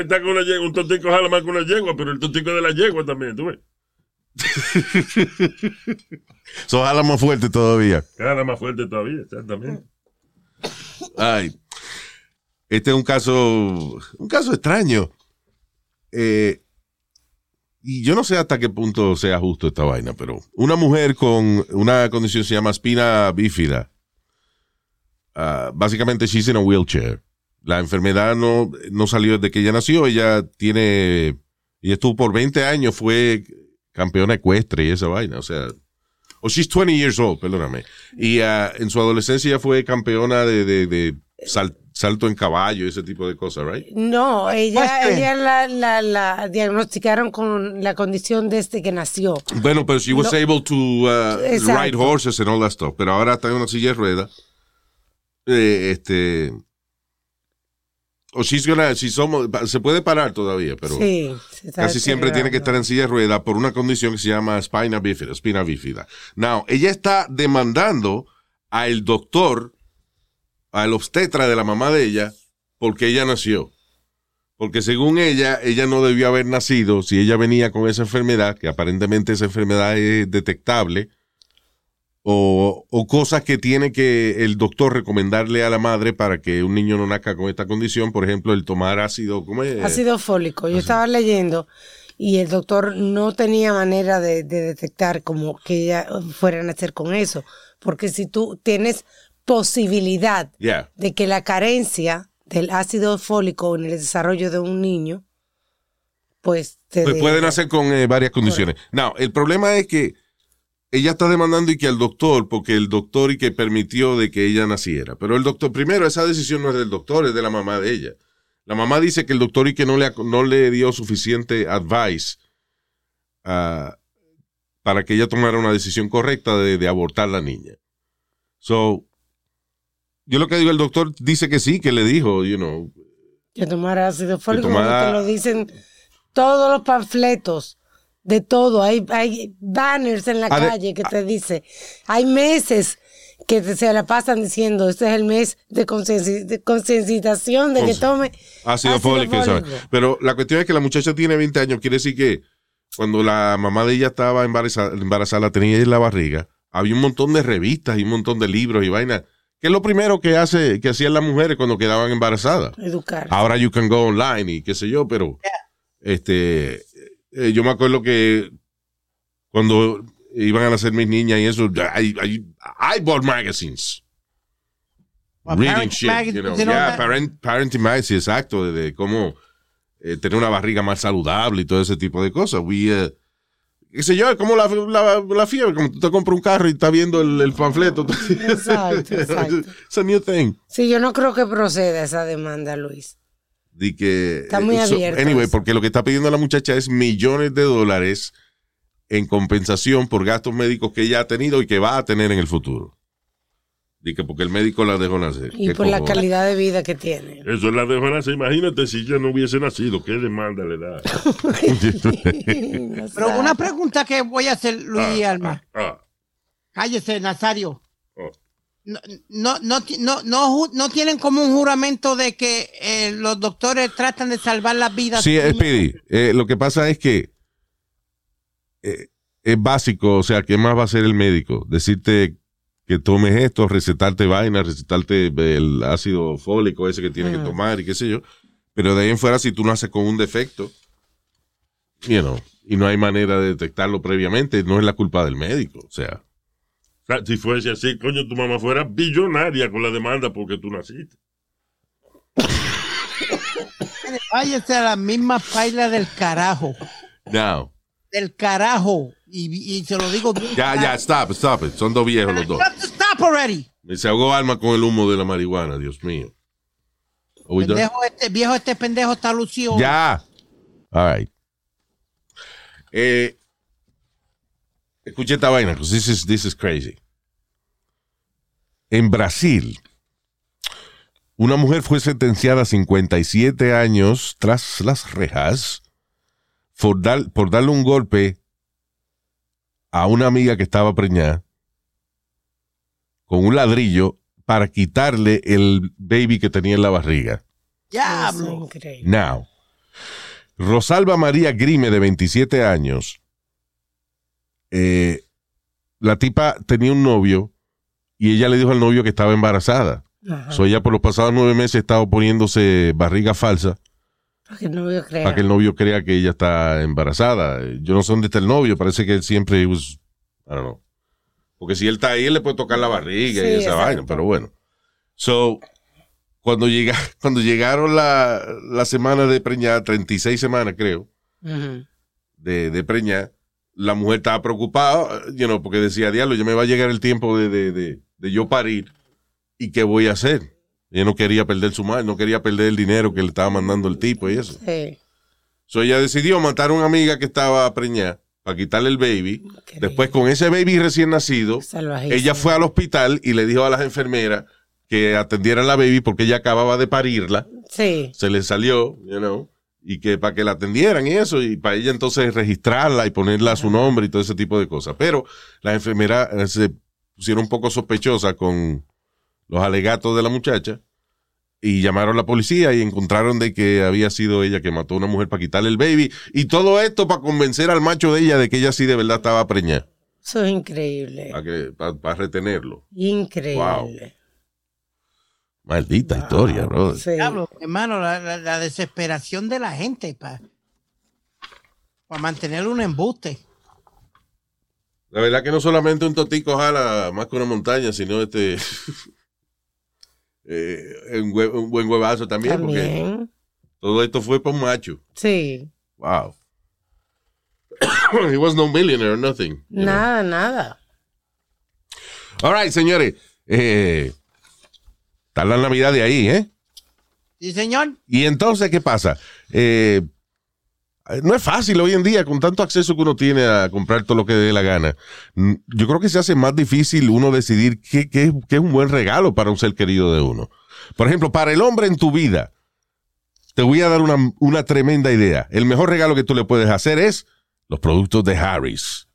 Está con una yegua. Un tontico jala más que una yegua, pero el tontico de la yegua también, tú ves. So, jala más fuerte todavía. Jala más fuerte todavía, exactamente. Ay. Este es un caso, un caso extraño. Eh, y yo no sé hasta qué punto sea justo esta vaina, pero una mujer con una condición se llama espina bífida. Ah, básicamente, she's in a wheelchair. La enfermedad no, no salió desde que ella nació. Ella tiene, ella estuvo por 20 años, fue campeona ecuestre y esa vaina. O sea, o she's 20 years old, perdóname. Y ah, en su adolescencia fue campeona de, de- de sal- salto en caballo, ese tipo de cosas, right? No, ella, Pues, ella la, la, la diagnosticaron con la condición desde que nació. Bueno, pero she was No. able to uh, ride horses and all that stuff. Pero ahora está en una silla de ruedas. Eh, este. O she's gonna, she's almost- se puede parar todavía, pero sí, casi siempre tiene que estar en silla de ruedas por una condición que se llama spina bífida, espina bífida. Now, ella está demandando al doctor, al obstetra de la mamá de ella, porque ella nació. Porque según ella, ella no debió haber nacido si ella venía con esa enfermedad, que aparentemente esa enfermedad es detectable, o, o cosas que tiene que el doctor recomendarle a la madre para que un niño no nazca con esta condición, por ejemplo, el tomar ácido, ¿cómo es? Ácido fólico. Yo estaba leyendo y el doctor no tenía manera de, de detectar como que ella fuera a nacer con eso. Porque si tú tienes posibilidad Yeah. de que la carencia del ácido fólico en el desarrollo de un niño, pues te Pues de- pueden hacer con eh, varias condiciones. No, el problema es que ella está demandando y que al doctor, porque el doctor y que permitió de que ella naciera. Pero el doctor, primero, esa decisión no es del doctor, es de la mamá de ella. La mamá dice que el doctor y que no le, no le dio suficiente advice ah, para que ella tomara una decisión correcta de, de abortar la niña. So, yo lo que digo, el doctor dice que sí, que le dijo, you know, que tomar ácido fólico, tomara- te lo dicen todos los panfletos, de todo. Hay, hay banners en la calle que te dice, hay meses que te- se la pasan diciendo, este es el mes de concienci- de concienciación de que tome ácido, fólico. y esa- Pero la cuestión es que la muchacha tiene 20 años, quiere decir que cuando la mamá de ella estaba embarazada, embarazada la tenía en la barriga, había un montón de revistas y un montón de libros y vainas, que es lo primero que hace, que hacían las mujeres cuando quedaban embarazadas. Educar. Ahora you can go online y qué sé yo, pero este eh, yo me acuerdo que cuando iban a nacer mis niñas y eso, I, I, I bought magazines. Well, reading shit, magazine, you know. you know Yeah, parent, parenting magazine, exacto, de, de cómo eh, tener una barriga más saludable y todo ese tipo de cosas. We, eh, qué sé yo, es como la, la, la fiebre, como tú te compras un carro y estás viendo el, el panfleto. Exacto, exacto. *laughs* It's a new thing. Sí, yo no creo que proceda esa demanda, Luis. De que, Está muy eh, so- abierto anyway, porque lo que está pidiendo la muchacha es millones de dólares en compensación por gastos médicos que ella ha tenido y que va a tener en el futuro. De que porque el médico la dejó nacer. Y ¿Qué por la calidad de vida que tiene. Eso es la de nacer. Imagínate si yo no hubiese nacido, ¿qué demanda le da? *laughs* Pero una pregunta que voy a hacer, Luis y Alma. Ah, Cállese, Nazario. No, no, no, no, no, no tienen como un juramento de que eh, los doctores tratan de salvar las vidas. Sí, eh, Speedy, eh, lo que pasa es que eh, es básico, o sea, ¿qué más va a hacer el médico? Decirte que tomes esto, recetarte vaina, recetarte el ácido fólico ese que tienes que tomar y qué sé yo. Pero de ahí en fuera, si tú naces con un defecto, you know, y no hay manera de detectarlo previamente, no es la culpa del médico. O sea, si fuese así, coño, tu mamá fuera billonaria con la demanda porque tú naciste. Váyase a la misma paila del carajo. now, Del carajo. Y, y se lo digo bien. ya, ya, stop, stop it. Son dos viejos los dos. Stop already. Se ahogó Alma con el humo de la marihuana, Dios mío. Pendejo este, viejo, este pendejo está lucido. Ya. All right. Eh, escuche esta vaina, because this is, this is crazy. En Brasil, una mujer fue sentenciada a 57 años tras las rejas por, dar- por darle un golpe a una amiga que estaba preñada con un ladrillo para quitarle el baby que tenía en la barriga. Diablo. Now, Rosalba María Grime, de 27 años, eh, la tipa tenía un novio y ella le dijo al novio que estaba embarazada. Ajá. So, ella por los pasados nueve meses estaba poniéndose barriga falsa Para que el novio crea. para que el novio crea que ella está embarazada. Yo no sé dónde está el novio, parece que él siempre was, I don't know. Porque si él está ahí, él le puede tocar la barriga y esa exacto. vaina, pero bueno. So, cuando, llega, *laughs* cuando llegaron la, la semana de preñada, 36 semanas creo, de, de preñar, la mujer estaba preocupada, you know, porque decía, diablo, ya me va a llegar el tiempo de, de, de, de yo parir, ¿y qué voy a hacer? Ella no quería perder su madre, no quería perder el dinero que le estaba mandando el tipo y eso. Sí. So ella decidió matar a una amiga que estaba preñada para quitarle el baby. Qué Después, con ese baby recién nacido, ella fue al hospital y le dijo a las enfermeras que atendieran la baby porque ella acababa de parirla. Sí. Se le salió, you know, y que para que la atendieran y eso, y para ella entonces registrarla y ponerla a su nombre y todo ese tipo de cosas. Pero las enfermeras eh, se pusieron un poco sospechosas con los alegatos de la muchacha y llamaron a la policía y encontraron de que había sido ella que mató a una mujer para quitarle el baby y todo esto para convencer al macho de ella de que ella sí de verdad estaba preñada, Eso es increíble. para, que, para, para retenerlo. Increíble. Maldita historia, bro. Sí. Diablo, hermano, la, la- la desesperación de la gente para mantener un embuste. La verdad que no solamente un totico jala más que una montaña, sino este *laughs* eh, un, hue- un buen huevazo también, porque todo esto fue por un macho. Sí. Wow. *coughs* He was no millionaire or nothing. know. Nada, nada. All right, señores. Eh, está la Navidad de ahí, ¿eh? Sí, señor. Y entonces, ¿qué pasa? Eh, no es fácil hoy en día, con tanto acceso que uno tiene a comprar todo lo que dé la gana. Mm, Yo creo que se hace más difícil uno decidir qué, qué- qué es un buen regalo para un ser querido de uno. Por ejemplo, para el hombre en tu vida, te voy a dar una, una tremenda idea. El mejor regalo que tú le puedes hacer es los productos de Harris.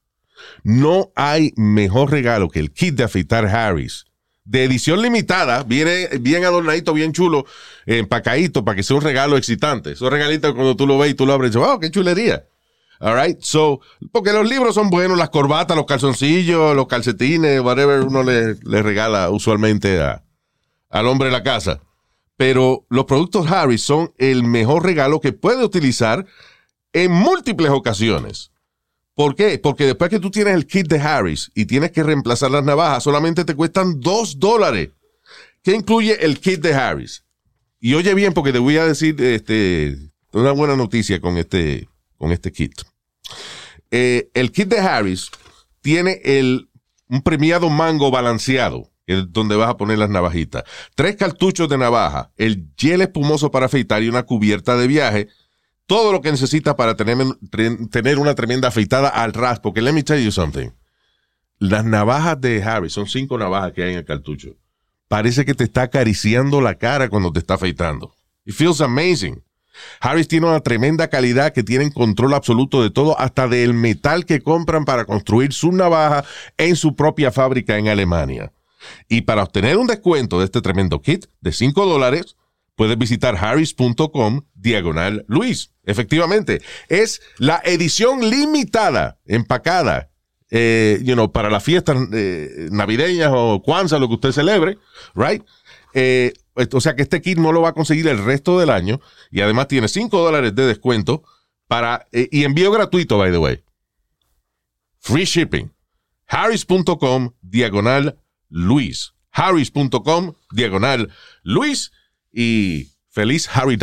No hay mejor regalo que el kit de afeitar Harris. De edición limitada, viene bien adornadito, bien chulo, empacadito, para que sea un regalo excitante. Esos regalitos cuando tú lo ves y tú lo abres, wow, qué chulería. All right, so, porque los libros son buenos, las corbatas, los calzoncillos, los calcetines, whatever uno le, le regala usualmente a, al hombre de la casa. Pero los productos Harris son el mejor regalo que puede utilizar en múltiples ocasiones. ¿Por qué? Porque después que tú tienes el kit de Harris y tienes que reemplazar las navajas, solamente te cuestan dos dólares. ¿Qué incluye el kit de Harris? Y oye bien, porque te voy a decir este, una buena noticia con este, con este kit. Eh, el kit de Harris tiene el, un premiado mango balanceado, donde vas a poner las navajitas. Tres cartuchos de navaja, el gel espumoso para afeitar y una cubierta de viaje todo lo que necesita para tener, tener una tremenda afeitada al ras. Porque let me tell you something. Las navajas de Harry, son cinco navajas que hay en el cartucho. Parece que te está acariciando la cara cuando te está afeitando. It feels amazing. Harris tiene una tremenda calidad que tienen control absoluto de todo, hasta del metal que compran para construir su navaja en su propia fábrica en Alemania. Y para obtener un descuento de este tremendo kit de 5 dólares, puedes visitar harris.com diagonal Luis. Efectivamente, es la edición limitada, empacada, eh, you know, para las fiestas eh, navideñas o Kwanzaa, lo que usted celebre, right? Eh, o sea que este kit no lo va a conseguir el resto del año y además tiene 5 dólares de descuento para, eh, y envío gratuito, by the way. Free shipping. Harris.com diagonal Luis. Harris.com diagonal Luis y feliz Harry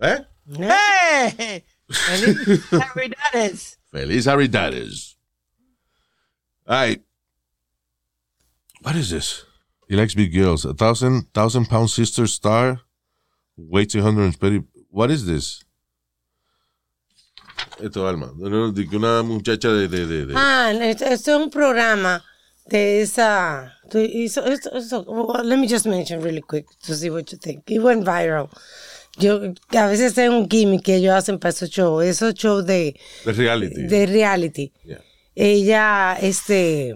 ¿Eh? ¡Eh! ¡Feliz Navidades! Feliz Harry Ay. What is this? He likes big girls. A thousand, thousand pound sister star. Weighs 130. What is this? Esto, Alma. Una muchacha de. de, de, de- Ah, esto es un programa de esa. Hizo- esto- esto- well, let me just mention really quick to see what you think. It went viral. Yo, a veces tengo un gimmick que ellos hacen para esos shows. Esos shows de, de reality. de reality. Yeah. Ella, este,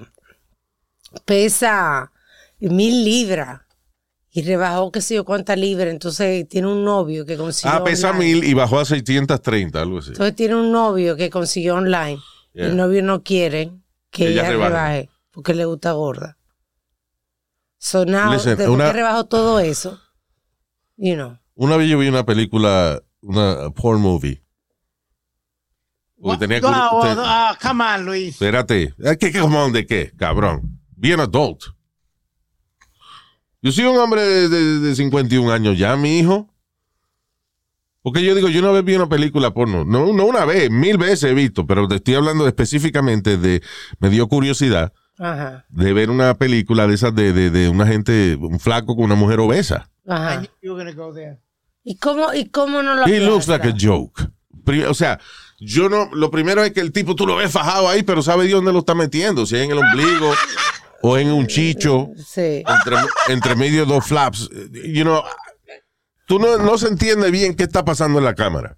pesa mil libras y rebajó qué sé yo cuántas libras. Entonces tiene un novio que consiguió. Ah, pesa online. mil y bajó a 630, algo así. Entonces tiene un novio que consiguió online. Yeah. El novio no quiere que Ella ella, rebaje. rebaje porque le gusta gorda. So now, Listen, después una- que rebajó todo eso, you know. Una vez yo vi una película, una porn movie. Porque tenía No, ah, come on, Luis. Espérate. ¿Eh, ¿Qué, qué, come on, ¿De qué? Cabrón. Be an adult. Yo soy un hombre de, de- de 51 años ya, mi hijo. Porque yo digo, yo una vez vi una película porno. No, no una vez, mil veces he visto, pero te estoy hablando específicamente de. Me dio curiosidad Ajá, de ver una película de esas de, de, de una gente, un flaco con una mujer obesa. Ajá. go. ¿Y cómo, y cómo no lo He looks like a joke. O sea, yo no. Lo primero es que el tipo tú lo ves fajado ahí, pero sabe Dios dónde lo está metiendo. Si es en el ombligo o en un chicho, Sí. entre, entre medio de dos flaps. You know, tú no, no se entiende bien qué está pasando en la cámara.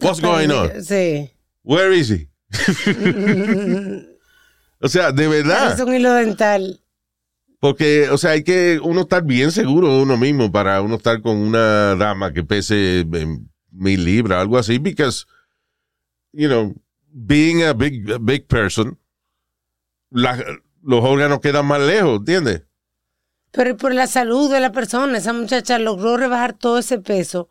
What's going on? Sí. Where is he? *laughs* o sea, de verdad. Es un hilo dental. Porque, o sea, hay que uno estar bien seguro de uno mismo para uno estar con una dama que pese eh, mil libras, algo así, because, you know, being a big, a big person, la- los órganos quedan más lejos, ¿entiendes? Pero por la salud de la persona, esa muchacha logró rebajar todo ese peso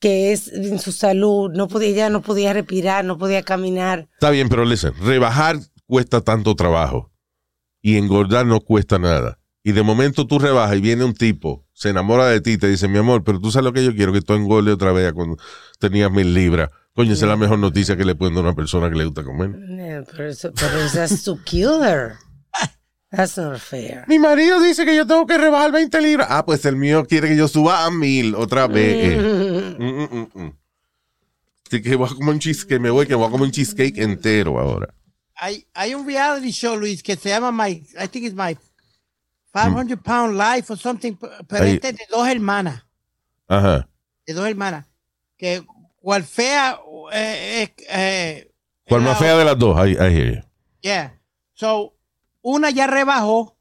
que es en su salud. No podía, ella no podía respirar, no podía caminar. Está bien, pero listen, rebajar cuesta tanto trabajo y engordar no cuesta nada. Y de momento tú rebajas y viene un tipo, se enamora de ti y te dice, mi amor, pero tú sabes lo que yo quiero, que tú engordes otra vez cuando tenías mil libras. Coño, esa es la mejor noticia que le pueden dar a una persona que le gusta comer. Pero eso, pero eso es to kill her. That's not fair. Mi marido dice que yo tengo que rebajar 20 libras. Ah, pues el mío quiere que yo suba a mil otra vez. Mm, mm, mm, mm. Así que voy a comer un cheesecake, me voy que voy a comer un cheesecake entero ahora. Hay, hay un reality show, Luis, que se llama My, I think it's My 500 Pound Life or something, pero Ahí. este es de dos hermanas, Ajá. de dos hermanas, que cual fea, eh, eh, eh, ¿Cuál la- más fea de las dos? I, I hear you. Yeah. So, una ya rebajó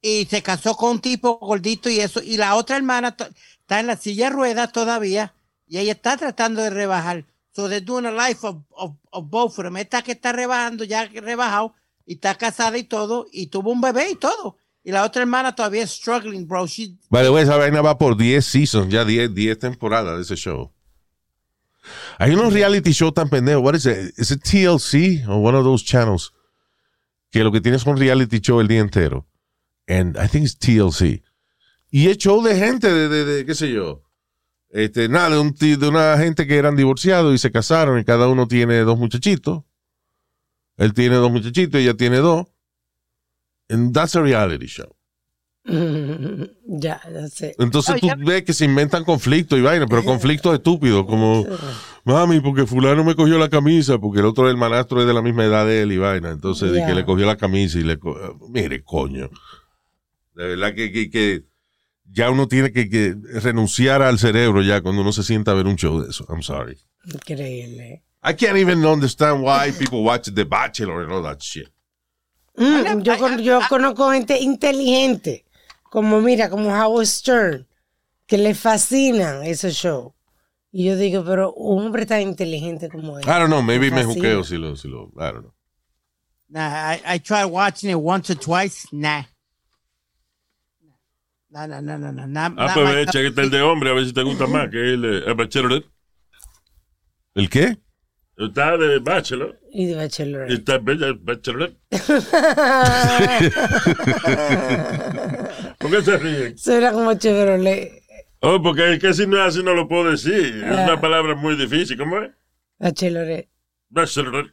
y se casó con un tipo gordito y eso, y la otra hermana está en la silla de ruedas todavía y ella está tratando de rebajar. So, they're doing a life of, of, of both of them. Esta que está rebajando, ya rebajado, y está casada y todo, y tuvo un bebé y todo. Y la otra hermana todavía es struggling, bro. She, By the way, esa vaina va por 10 seasons, ya 10, 10 temporadas de ese show. Hay unos reality shows tan pendejos. What is it? Is it TLC o one of those channels? Que lo que tiene son reality show el día entero. And I think it's TLC. Y es show de gente, de, de, de, qué sé yo. Este, nada, de, un de una gente que eran divorciados y se casaron y cada uno tiene dos muchachitos. Él tiene dos muchachitos, ella tiene dos. And that's a reality show. *laughs* ya, ya sé. Entonces tú ya- ves que se inventan conflictos y vaina, pero conflictos estúpidos, como, mami, porque fulano me cogió la camisa, porque el otro hermanastro es de la misma edad de él y vaina. Entonces, de que le cogió la camisa y le... co- Mire, coño. De verdad que, que, que ya uno tiene que, que renunciar al cerebro ya cuando uno se sienta a ver un show de eso. I'm sorry. Increíble. I can't even understand why people watch The Bachelor and all that shit. Mm, yo, con- yo conozco gente inteligente, como mira, como Howard Stern, que le fascinan esos shows. Y yo digo, pero un hombre tan inteligente como él. I don't know, maybe me fascina. juqueo si lo, si lo, I don't know. Nah, I, I tried watching it once or twice. Nah. No, no, no, no, no. Not, Ah, pues ve, chequete el de hombre, a ver si te gusta más, que el, eh, el bachelorette. ¿El qué? Está de bachelor. Y de Bachelor. Está bella bachelorette. *laughs* ¿Por qué se ríen? Suena como Chevrolet. Oh, porque es que si no es así no lo puedo decir. Es Ah. una palabra muy difícil. ¿Cómo es? Bachelorette. Bachelorette.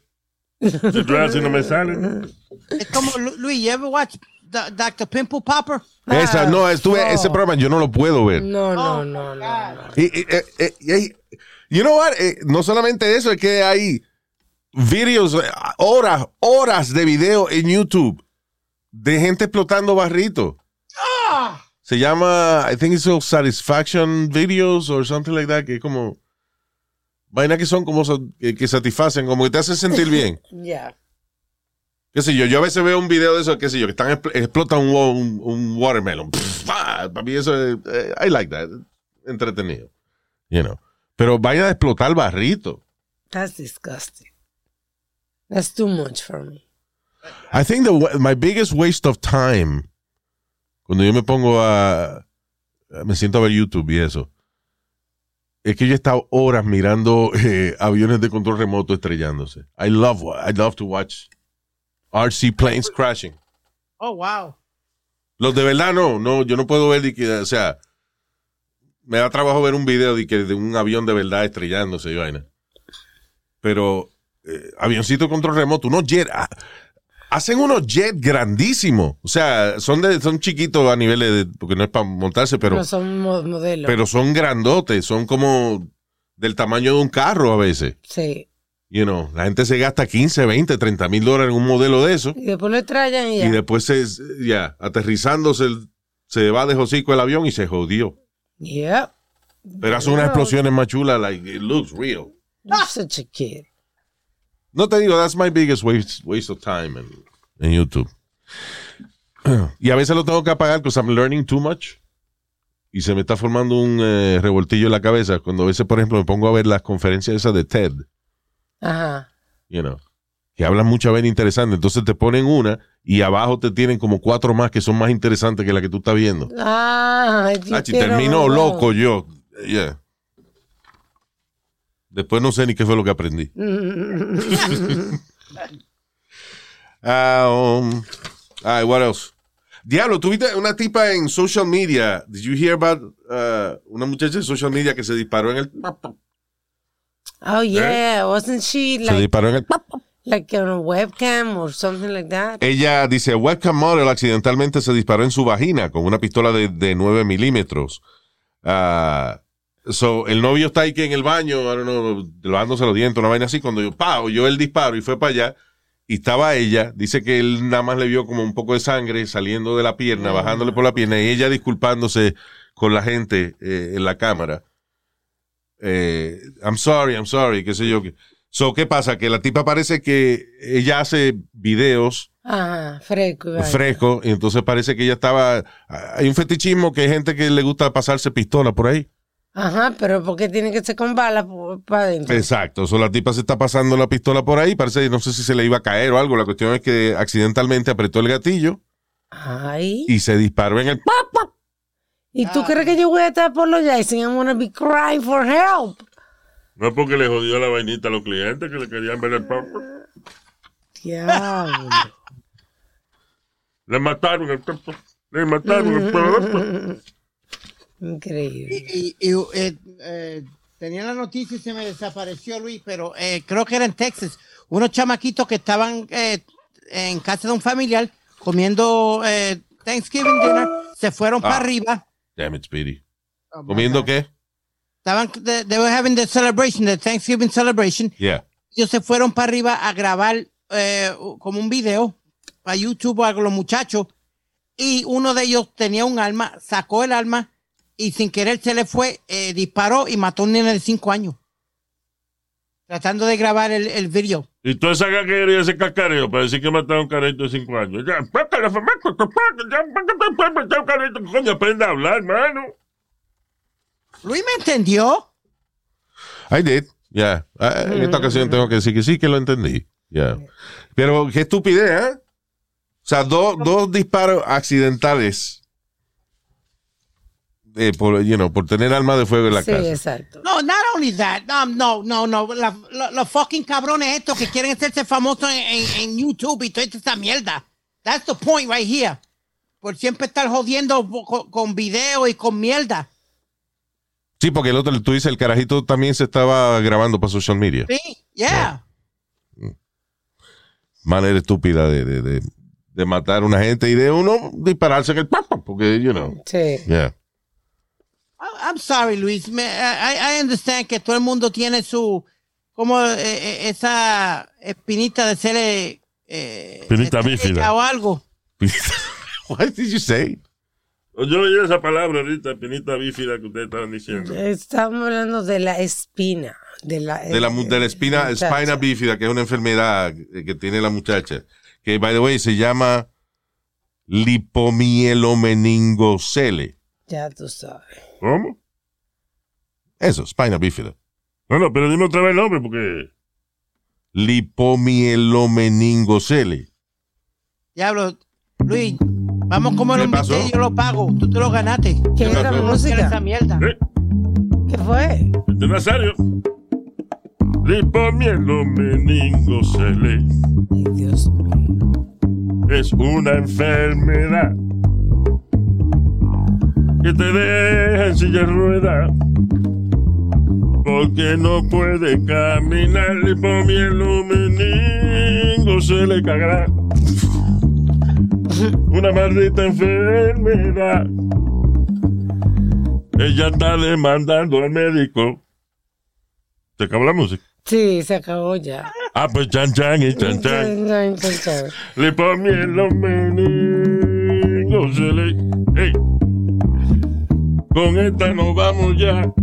Si tú así no me sale. Es como, Lu- Luis, you ever watch Dr. Pimple Popper? Esa, no, estuve, ese programa yo no lo puedo ver. No, no, Oh, no, no. no. Y, y- eh, eh, y you know what? Eh, no solamente eso, es que hay videos, horas, horas de video en YouTube de gente explotando barritos. Se llama, I think it's called Satisfaction Videos or something like that, que es como vaina que son como que, que satisfacen, como que te hacen sentir bien. *laughs* Ya. Qué sé yo, yo a veces veo un video de eso, qué sé yo, que están expl- explotan un, un, un watermelon. Pff, ah, para mí eso es, eh, I like that, entretenido. You know. Pero vaina de explotar barrito. That's disgusting. That's too much for me. I think the, my biggest waste of time, cuando yo me pongo a, me siento a ver YouTube y eso, es que yo he estado horas mirando eh, aviones de control remoto estrellándose. I love, I love to watch RC planes crashing. Oh, wow. Los de verdad no, no, yo no puedo ver, de que, o sea, me da trabajo ver un video de, que, de un avión de verdad estrellándose y vaina. Pero, eh, avioncito de control remoto, unos jet, ah, hacen unos jet grandísimos. O sea, son de, son chiquitos a nivel de, porque no es para montarse, pero, no son mo- modelos. pero son grandotes, son como del tamaño de un carro a veces. sí. You know, la gente se gasta 15, 20, 30 mil dólares en un modelo de eso. Y después lo trayan y ya. Y después se, ya, aterrizándose, el- se va de hocico el avión y se jodió. Yep. Pero hace unas explosiones más chulas, like, it looks real. You're such a kid. No te digo, that's my biggest waste, waste of time en, en YouTube. Y a veces lo tengo que apagar because I'm learning too much. Y se me está formando un eh, revoltillo en la cabeza cuando a veces, por ejemplo, me pongo a ver las conferencias esas de TED, Ajá. you know, que hablan mucha vez interesante. Entonces te ponen una y abajo te tienen como cuatro más que son más interesantes que la que tú estás viendo. Ah, Ah, quiero termino uno. loco yo. Yeah. Después no sé ni qué fue lo que aprendí. Ah, *laughs* um, what else? Diablo, tuviste una tipa en social media. Did you hear about uh, una muchacha en social media que se disparó en el Oh yeah, wasn't she se like disparó en el like on a webcam or something like that? Ella dice, webcam model accidentalmente se disparó en su vagina con una pistola de, de 9 milímetros. Ah, so, el novio está ahí que en el baño, I don't know, lavándose los dientes, una vaina así, cuando yo, pa, oyó el disparo y fue para allá, y estaba ella, dice que él nada más le vio como un poco de sangre saliendo de la pierna, bajándole por la pierna, y ella disculpándose con la gente eh, en la cámara. Eh, I'm sorry, I'm sorry, qué sé yo. qué. So, ¿qué pasa? Que la tipa parece que ella hace videos Ajá, fresco. y vaina. fresco, y entonces parece que ella estaba. Hay un fetichismo que hay gente que le gusta pasarse pistola por ahí. Ajá, pero ¿por qué tiene que ser con balas para adentro? Exacto, so, la tipa se está pasando la pistola por ahí, parece, no sé si se le iba a caer o algo. La cuestión es que accidentalmente apretó el gatillo Ay. y se disparó en el. ¿Y tú crees que yo voy a estar apologizing? I'm gonna be crying for help. No es porque le jodió la vainita a los clientes que le querían ver el pampa. Diablo. Le mataron el pampa. Le mataron el pampa. Increíble. Y, y, eh, eh, tenía la noticia y se me desapareció, Luis, pero eh, creo que era en Texas. Unos chamaquitos que estaban eh, en casa de un familiar comiendo eh, Thanksgiving dinner, se fueron para arriba. Damn it, Speedy. Oh, ¿Comiendo qué? Estaban, they, they were having the celebration, the Thanksgiving celebration. Yeah. Ellos se fueron para arriba a grabar eh, como un video para YouTube o algo, los muchachos. Y uno de ellos tenía un arma, sacó el arma y sin querer se le fue, eh, disparó y mató a un nene de cinco años. Tratando de grabar el, el video. Y toda esa gaguería, ese cascareo, para decir que mataron a un carito de cinco años. Ya, ya, a un carito. Coño, aprenda a hablar, hermano. Luis me entendió. I did. Yeah. Ah, En esta ocasión tengo que decir que sí que lo entendí. Yeah. Pero qué estupidez, ¿eh? O sea, dos dos disparos accidentales eh, por, you know, por tener arma de fuego en la Sí, casa. exacto. No, not only that. No, no, no, no. La- la- los fucking cabrones estos que quieren hacerse famosos en, en- en YouTube y toda esta mierda. That's the point right here. Por siempre estar jodiendo con, con video y con mierda. Sí, porque el otro, tú dices, el carajito también se estaba grabando para social media. Sí, yeah. Manera estúpida de, de, de, de matar a una gente y de uno dispararse en el papa, porque, you know, Sí. yeah. I'm sorry, Luis. Me- I, I understand que todo el mundo tiene su, como eh, eh, esa espinita de ser eh, eh, Espinita bífida. o algo. *laughs* What did you say? Yo oí esa palabra ahorita, pinita bífida que ustedes estaban diciendo. Estamos hablando de la espina. De la, de la, de la espina, muchacha. espina bífida, que es una enfermedad que que tiene la muchacha, que, by the way, se llama lipomielomeningocele. Ya tú sabes. ¿Cómo? Eso, espina bífida. No, no, pero dime otra vez el nombre porque... Lipomielomeningocele. Diablo, Luis, vamos como invité y yo lo pago. Tú te lo ganaste. ¿Qué es la música? esa mierda. ¿Eh? ¿Qué fue? Este Nazario. Lipomielo meningocele Ay, Dios mío. es una enfermedad que te deja en silla de ruedas porque no puede caminar. Lipomielo meningocele cagará. Una maldita enfermedad. Ella está demandando al médico. ¿Se acabó la música? Sí, se acabó ya. Ah, pues chan chan y chan chan. Chan, chan, chan. Le ponía los menigos, se le... Con esta nos vamos ya.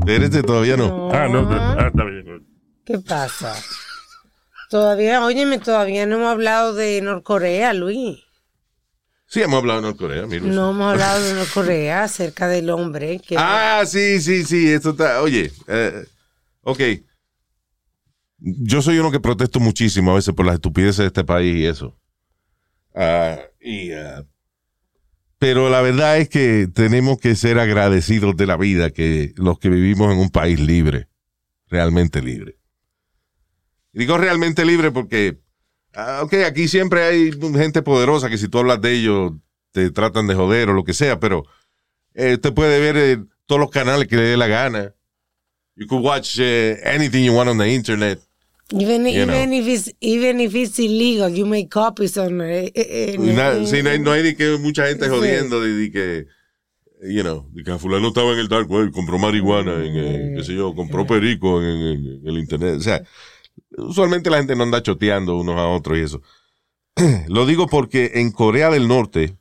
Espérate, todavía no. Ah, no, ah, está bien. ¿Qué pasa? Todavía, óyeme, todavía no hemos hablado de Norcorea, Luis. Sí, hemos hablado de Norcorea, mira. No hemos hablado de Norcorea acerca del hombre que Ah, sí, sí, sí, esto está, oye, eh, ok. Yo soy uno que protesto muchísimo a veces por las estupideces de este país y eso. Ah, y, ah, pero la verdad es que tenemos que ser agradecidos de la vida que los que vivimos en un país libre, realmente libre. Digo realmente libre porque, ah, ok, aquí siempre hay gente poderosa que si tú hablas de ellos te tratan de joder o lo que sea, pero eh, usted puede ver eh, todos los canales que le dé la gana. You could watch eh, anything you want on the internet. Even, you even if it's even if it's illegal, you make copies on eh, eh, na- eh, sí, no, hay, no hay de que mucha gente jodiendo de, de que, you know, de que fulano estaba en el dark web, compró marihuana, en, eh, qué sé yo, compró perico en, en- en el internet. O sea, usualmente la gente no anda choteando unos a otros y eso. *clears throat* Lo digo porque en Corea del Norte,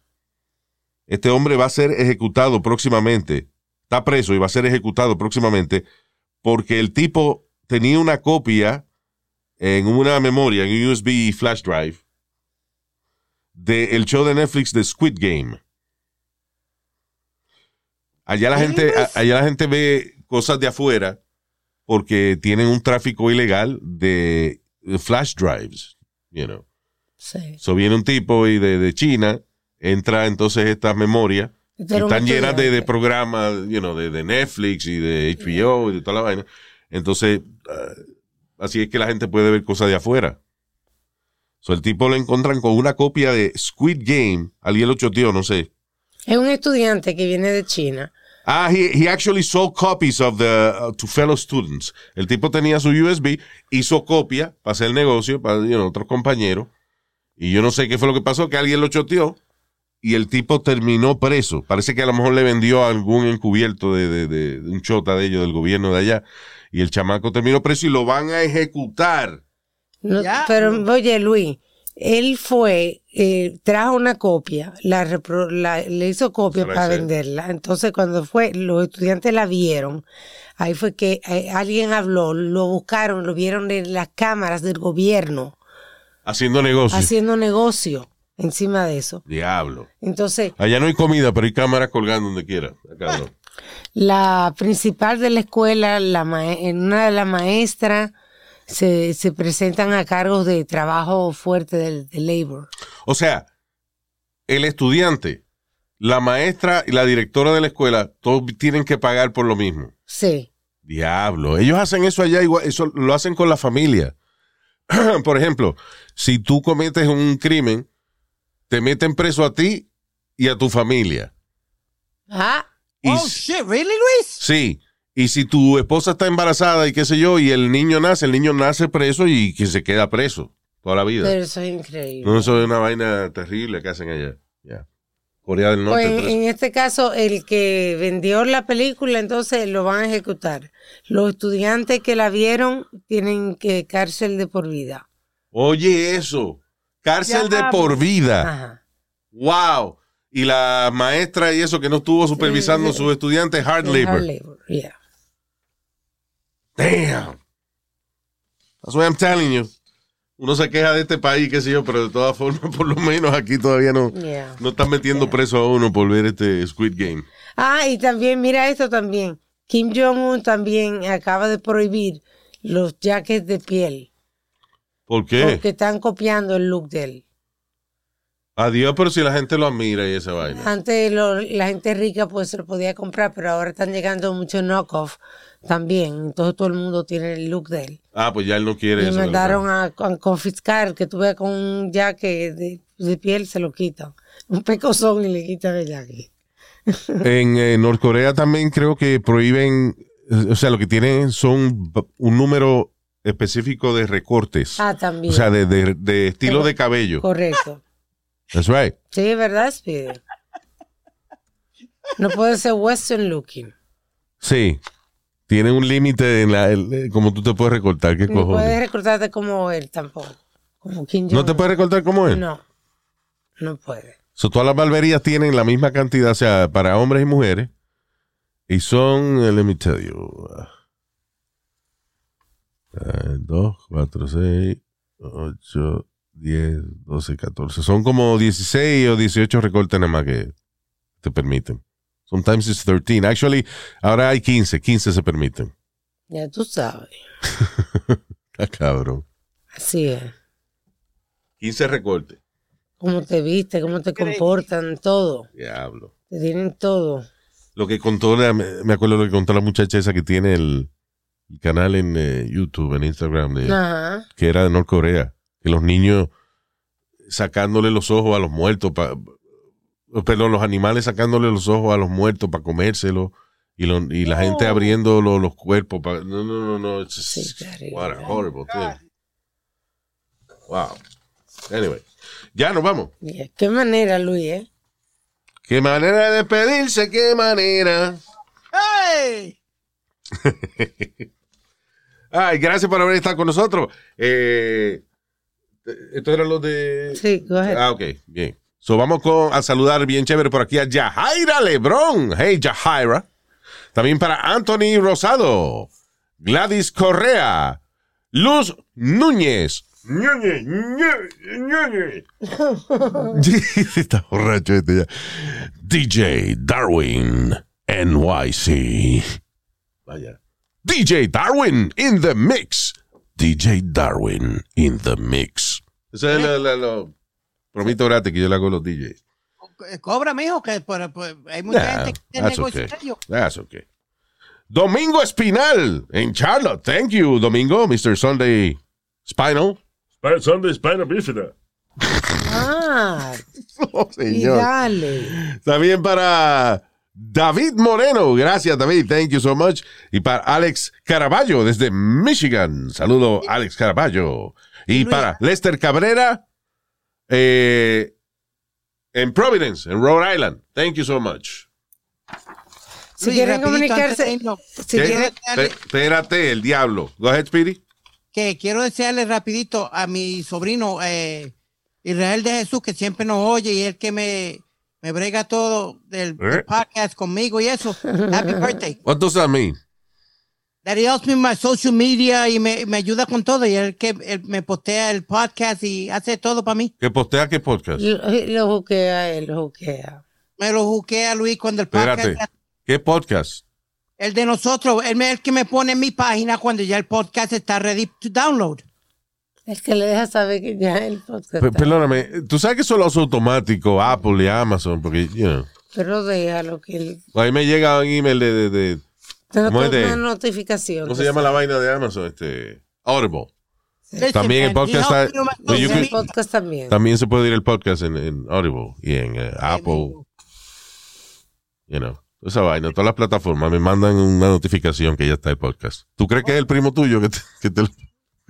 este hombre va a ser ejecutado próximamente. Está preso y va a ser ejecutado próximamente porque el tipo tenía una copia en una memoria, en un USB flash drive, del show de Netflix de Squid Game. Allá la gente, allá la gente ve cosas de afuera porque tienen un tráfico ilegal de de flash drives, you know. sí. So viene un tipo y de, de China, entra entonces estas memorias, y Pero un están llenas de, de programas, you know, de, de Netflix y de HBO y de toda la vaina. Entonces, ah, así es que la gente puede ver cosas de afuera. So el tipo lo encuentran con una copia de Squid Game, alguien lo choteó, no sé. Es un estudiante que viene de China. Ah, he, he actually sold copies of the uh, to fellow students. El tipo tenía su USB, hizo copia para hacer el negocio para you know, otros compañeros. Y yo no sé qué fue lo que pasó, que alguien lo choteó y el tipo terminó preso. Parece que a lo mejor le vendió a algún encubierto de, de- de- de un chota de ellos, del gobierno de allá. Y el chamaco terminó preso y lo van a ejecutar. No, pero, oye, Luis, él fue, eh, trajo una copia, la, repro- la- le hizo copia para venderla. Entonces, cuando fue, los estudiantes la vieron. Ahí fue que eh, alguien habló, lo buscaron, lo vieron en las cámaras del gobierno Haciendo negocio. haciendo negocio encima de eso. Diablo. Entonces, Allá no hay comida, pero hay cámaras colgando donde quiera. Acá no. *laughs* la principal de la escuela, la una de las maestras, se, se presentan a cargos de trabajo fuerte del, de labor. O sea, el estudiante, la maestra y la directora de la escuela, todos tienen que pagar por lo mismo. Sí. Diablo. Ellos hacen eso allá igual, eso lo hacen con la familia. *clears throat* por ejemplo, si tú cometes un crimen, te meten preso a ti y a tu familia. Ah, Y oh, shit, really, Luis? Sí. Y si tu esposa está embarazada y qué sé yo, y el niño nace, el niño nace preso y que se queda preso toda la vida. pero eso es increíble. No, eso es una vaina terrible que hacen allá. Ya. Corea del Norte. Pues, en este caso, el que vendió la película, entonces lo van a ejecutar. Los estudiantes que la vieron tienen que cárcel de por vida. Oye, eso. Cárcel de por vida. Ajá. Wow. Y la maestra y eso que no estuvo supervisando a sus estudiantes, hard Hard labor. labor, yeah. Damn. That's what I'm telling you. Uno se queja de este país, qué sé yo, pero de todas formas, *laughs* por lo menos aquí todavía no, Yeah. no están metiendo preso a uno por ver este Squid Game. Ah, y también, mira esto también. Kim Jong-un también acaba de prohibir los jackets de piel. ¿Por qué? Porque están copiando el look de él. Adiós, pero si la gente lo admira y esa vaina. Antes lo- la gente rica pues se lo podía comprar, pero ahora están llegando muchos knockoff también. Entonces todo el mundo tiene el look de él. Ah, pues ya él no quiere Y eso. mandaron a, a confiscar que tuve con un jacket de, de piel, se lo quitan. Un pecozón y le quitan el jacket. En eh, Norcorea también creo que prohíben, o sea, lo que tienen son un número específico de recortes. Ah, también. o sea, de, de- de estilo de cabello. Correcto. That's right. Sí, ¿verdad, Speedy? No puede ser western looking. Sí. Tiene un límite en la, el- eh, como tú te puedes recortar. ¿Qué No puedes cojones? recordarte como él tampoco. Como Kim ¿No te puedes recortar como él? No, no puede. So, todas las barberías tienen la misma cantidad, o sea, para hombres y mujeres. Y son, eh, let me tell you. uh, eh, dos, cuatro, seis, ocho, diez, doce, catorce. Son como 16 o 18 recortes nada más que te permiten. Sometimes it's 13. Actually, ahora hay 15. 15 se permiten. Ya tú sabes. *laughs* Ah, cabrón. Así es. 15 recortes. Cómo te viste, cómo te comportan, todo. Diablo. Te tienen todo. Lo que contó, la- me me acuerdo lo que contó la muchacha esa que tiene el, el canal en eh, YouTube, en Instagram, de, Ajá. que era de Norcorea. Que los niños sacándole los ojos a los muertos, pa- perdón, los animales sacándole los ojos a los muertos para comérselos. Y, lo- y la gente abriendo lo- los cuerpos. pa- no, no, no, no. it's just- Sí, terrible. what a horrible thing. Wow. Anyway. Ya nos vamos. Yeah. Qué manera, Luis, ¿eh? Qué manera de despedirse, qué manera. ¡Hey! *laughs* Ay, gracias por haber estado con nosotros. Eh, esto era lo de. Sí, go ahead. Ah, ok, bien. So vamos con, a saludar bien chévere por aquí a Yahaira Lebron. Hey, Yahaira. También para Anthony Rosado, Gladys Correa, Luz Núñez. Ñoñe, Ñoñe, Ñoñe. *laughs* Está borracho este ya. DJ Darwin NYC. Vaya. DJ Darwin in the mix. DJ Darwin in the mix. Eso es lo, lo, lo- promito gratis que yo le hago a los DJs. Cobra, mijo, que por- por- hay mucha gente que tiene that's negocio okay. That's okay. Domingo Espinal en Charlotte. Thank you, Domingo, Mr. Sunday Spinal. Sp- Sunday Spina Bífida. Ah, *laughs* Oh, y dale. También para David Moreno. Gracias, David. Thank you so much. Y para Alex Caraballo desde Michigan. Saludo, Alex Caraballo. Y para Lester Cabrera eh, en Providence, en Rhode Island. Thank you so much. Si Luis, quieren rapidito, comunicarse, si quieren, Espérate, el diablo. Go ahead, Speedy. que quiero desearle rapidito a mi sobrino eh, Israel de Jesús, que siempre nos oye y el que me, me brega todo del, del ¿Eh? podcast conmigo y eso. Happy birthday. What does that mean? That he helps me my social media y me, me ayuda con todo. Y él que él me postea el podcast y hace todo para mí. ¿Qué postea qué podcast? Lo, lo juquea él, lo juquea. Me lo juquea Luis cuando el podcast. Espérate. ¿Qué podcast? El de nosotros, él es el que me pone en mi página cuando ya el podcast está ready to download. El que le deja saber que ya el podcast. Perdóname, tú sabes que eso lo hace automático Apple y Amazon, porque, you know, Pero déjalo que él. ahí me llega un email de, de, de- Tengo ¿Cómo es de- una notificación. ¿cómo se llama la vaina de Amazon? Este, Audible. También el podcast helped está- social El media. podcast también. También se puede ir el podcast en, en Audible y en eh, Apple, you know, esa vaina, todas las plataformas me mandan una notificación que ya está el podcast. ¿Tú crees que es el primo tuyo que te, que?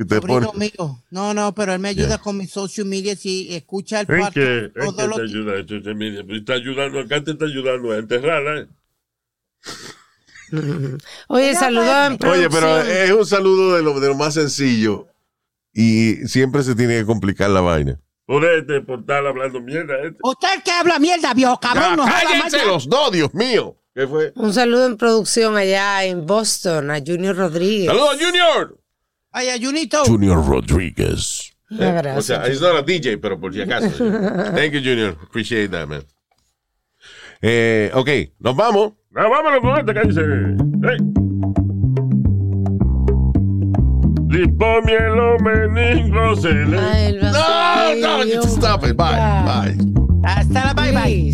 Sobrino mío. No, no, pero él me ayuda Yeah. con mis social media y escucha el ¿En podcast. qué? ¿En todos qué los te ayuda esto? Se me dice, pues, Está ayudando, acá te está ayudando a enterrarla. ¿eh? *laughs* Oye, saludos en Oye, pero es un saludo de lo, de lo más sencillo y siempre se tiene que complicar la vaina. Por este, por estar hablando mierda. Este. Usted que habla mierda, viejo cabrón. no ¡Cállense los dos, Dios mío! ¿Qué fue? Un saludo en producción allá en Boston a Junior Rodríguez. ¡Saludos, Junior! Ay, Ayunito. Junior Rodríguez. Una O gracia. sea, he's not a DJ, pero por si acaso. *laughs* Thank you, Junior. Appreciate that, man. Eh, ok, nos vamos. Vámonos con este que dice. Hey. Lipomielo el No, no, stop it. Bye, bye. Hasta la bye bye.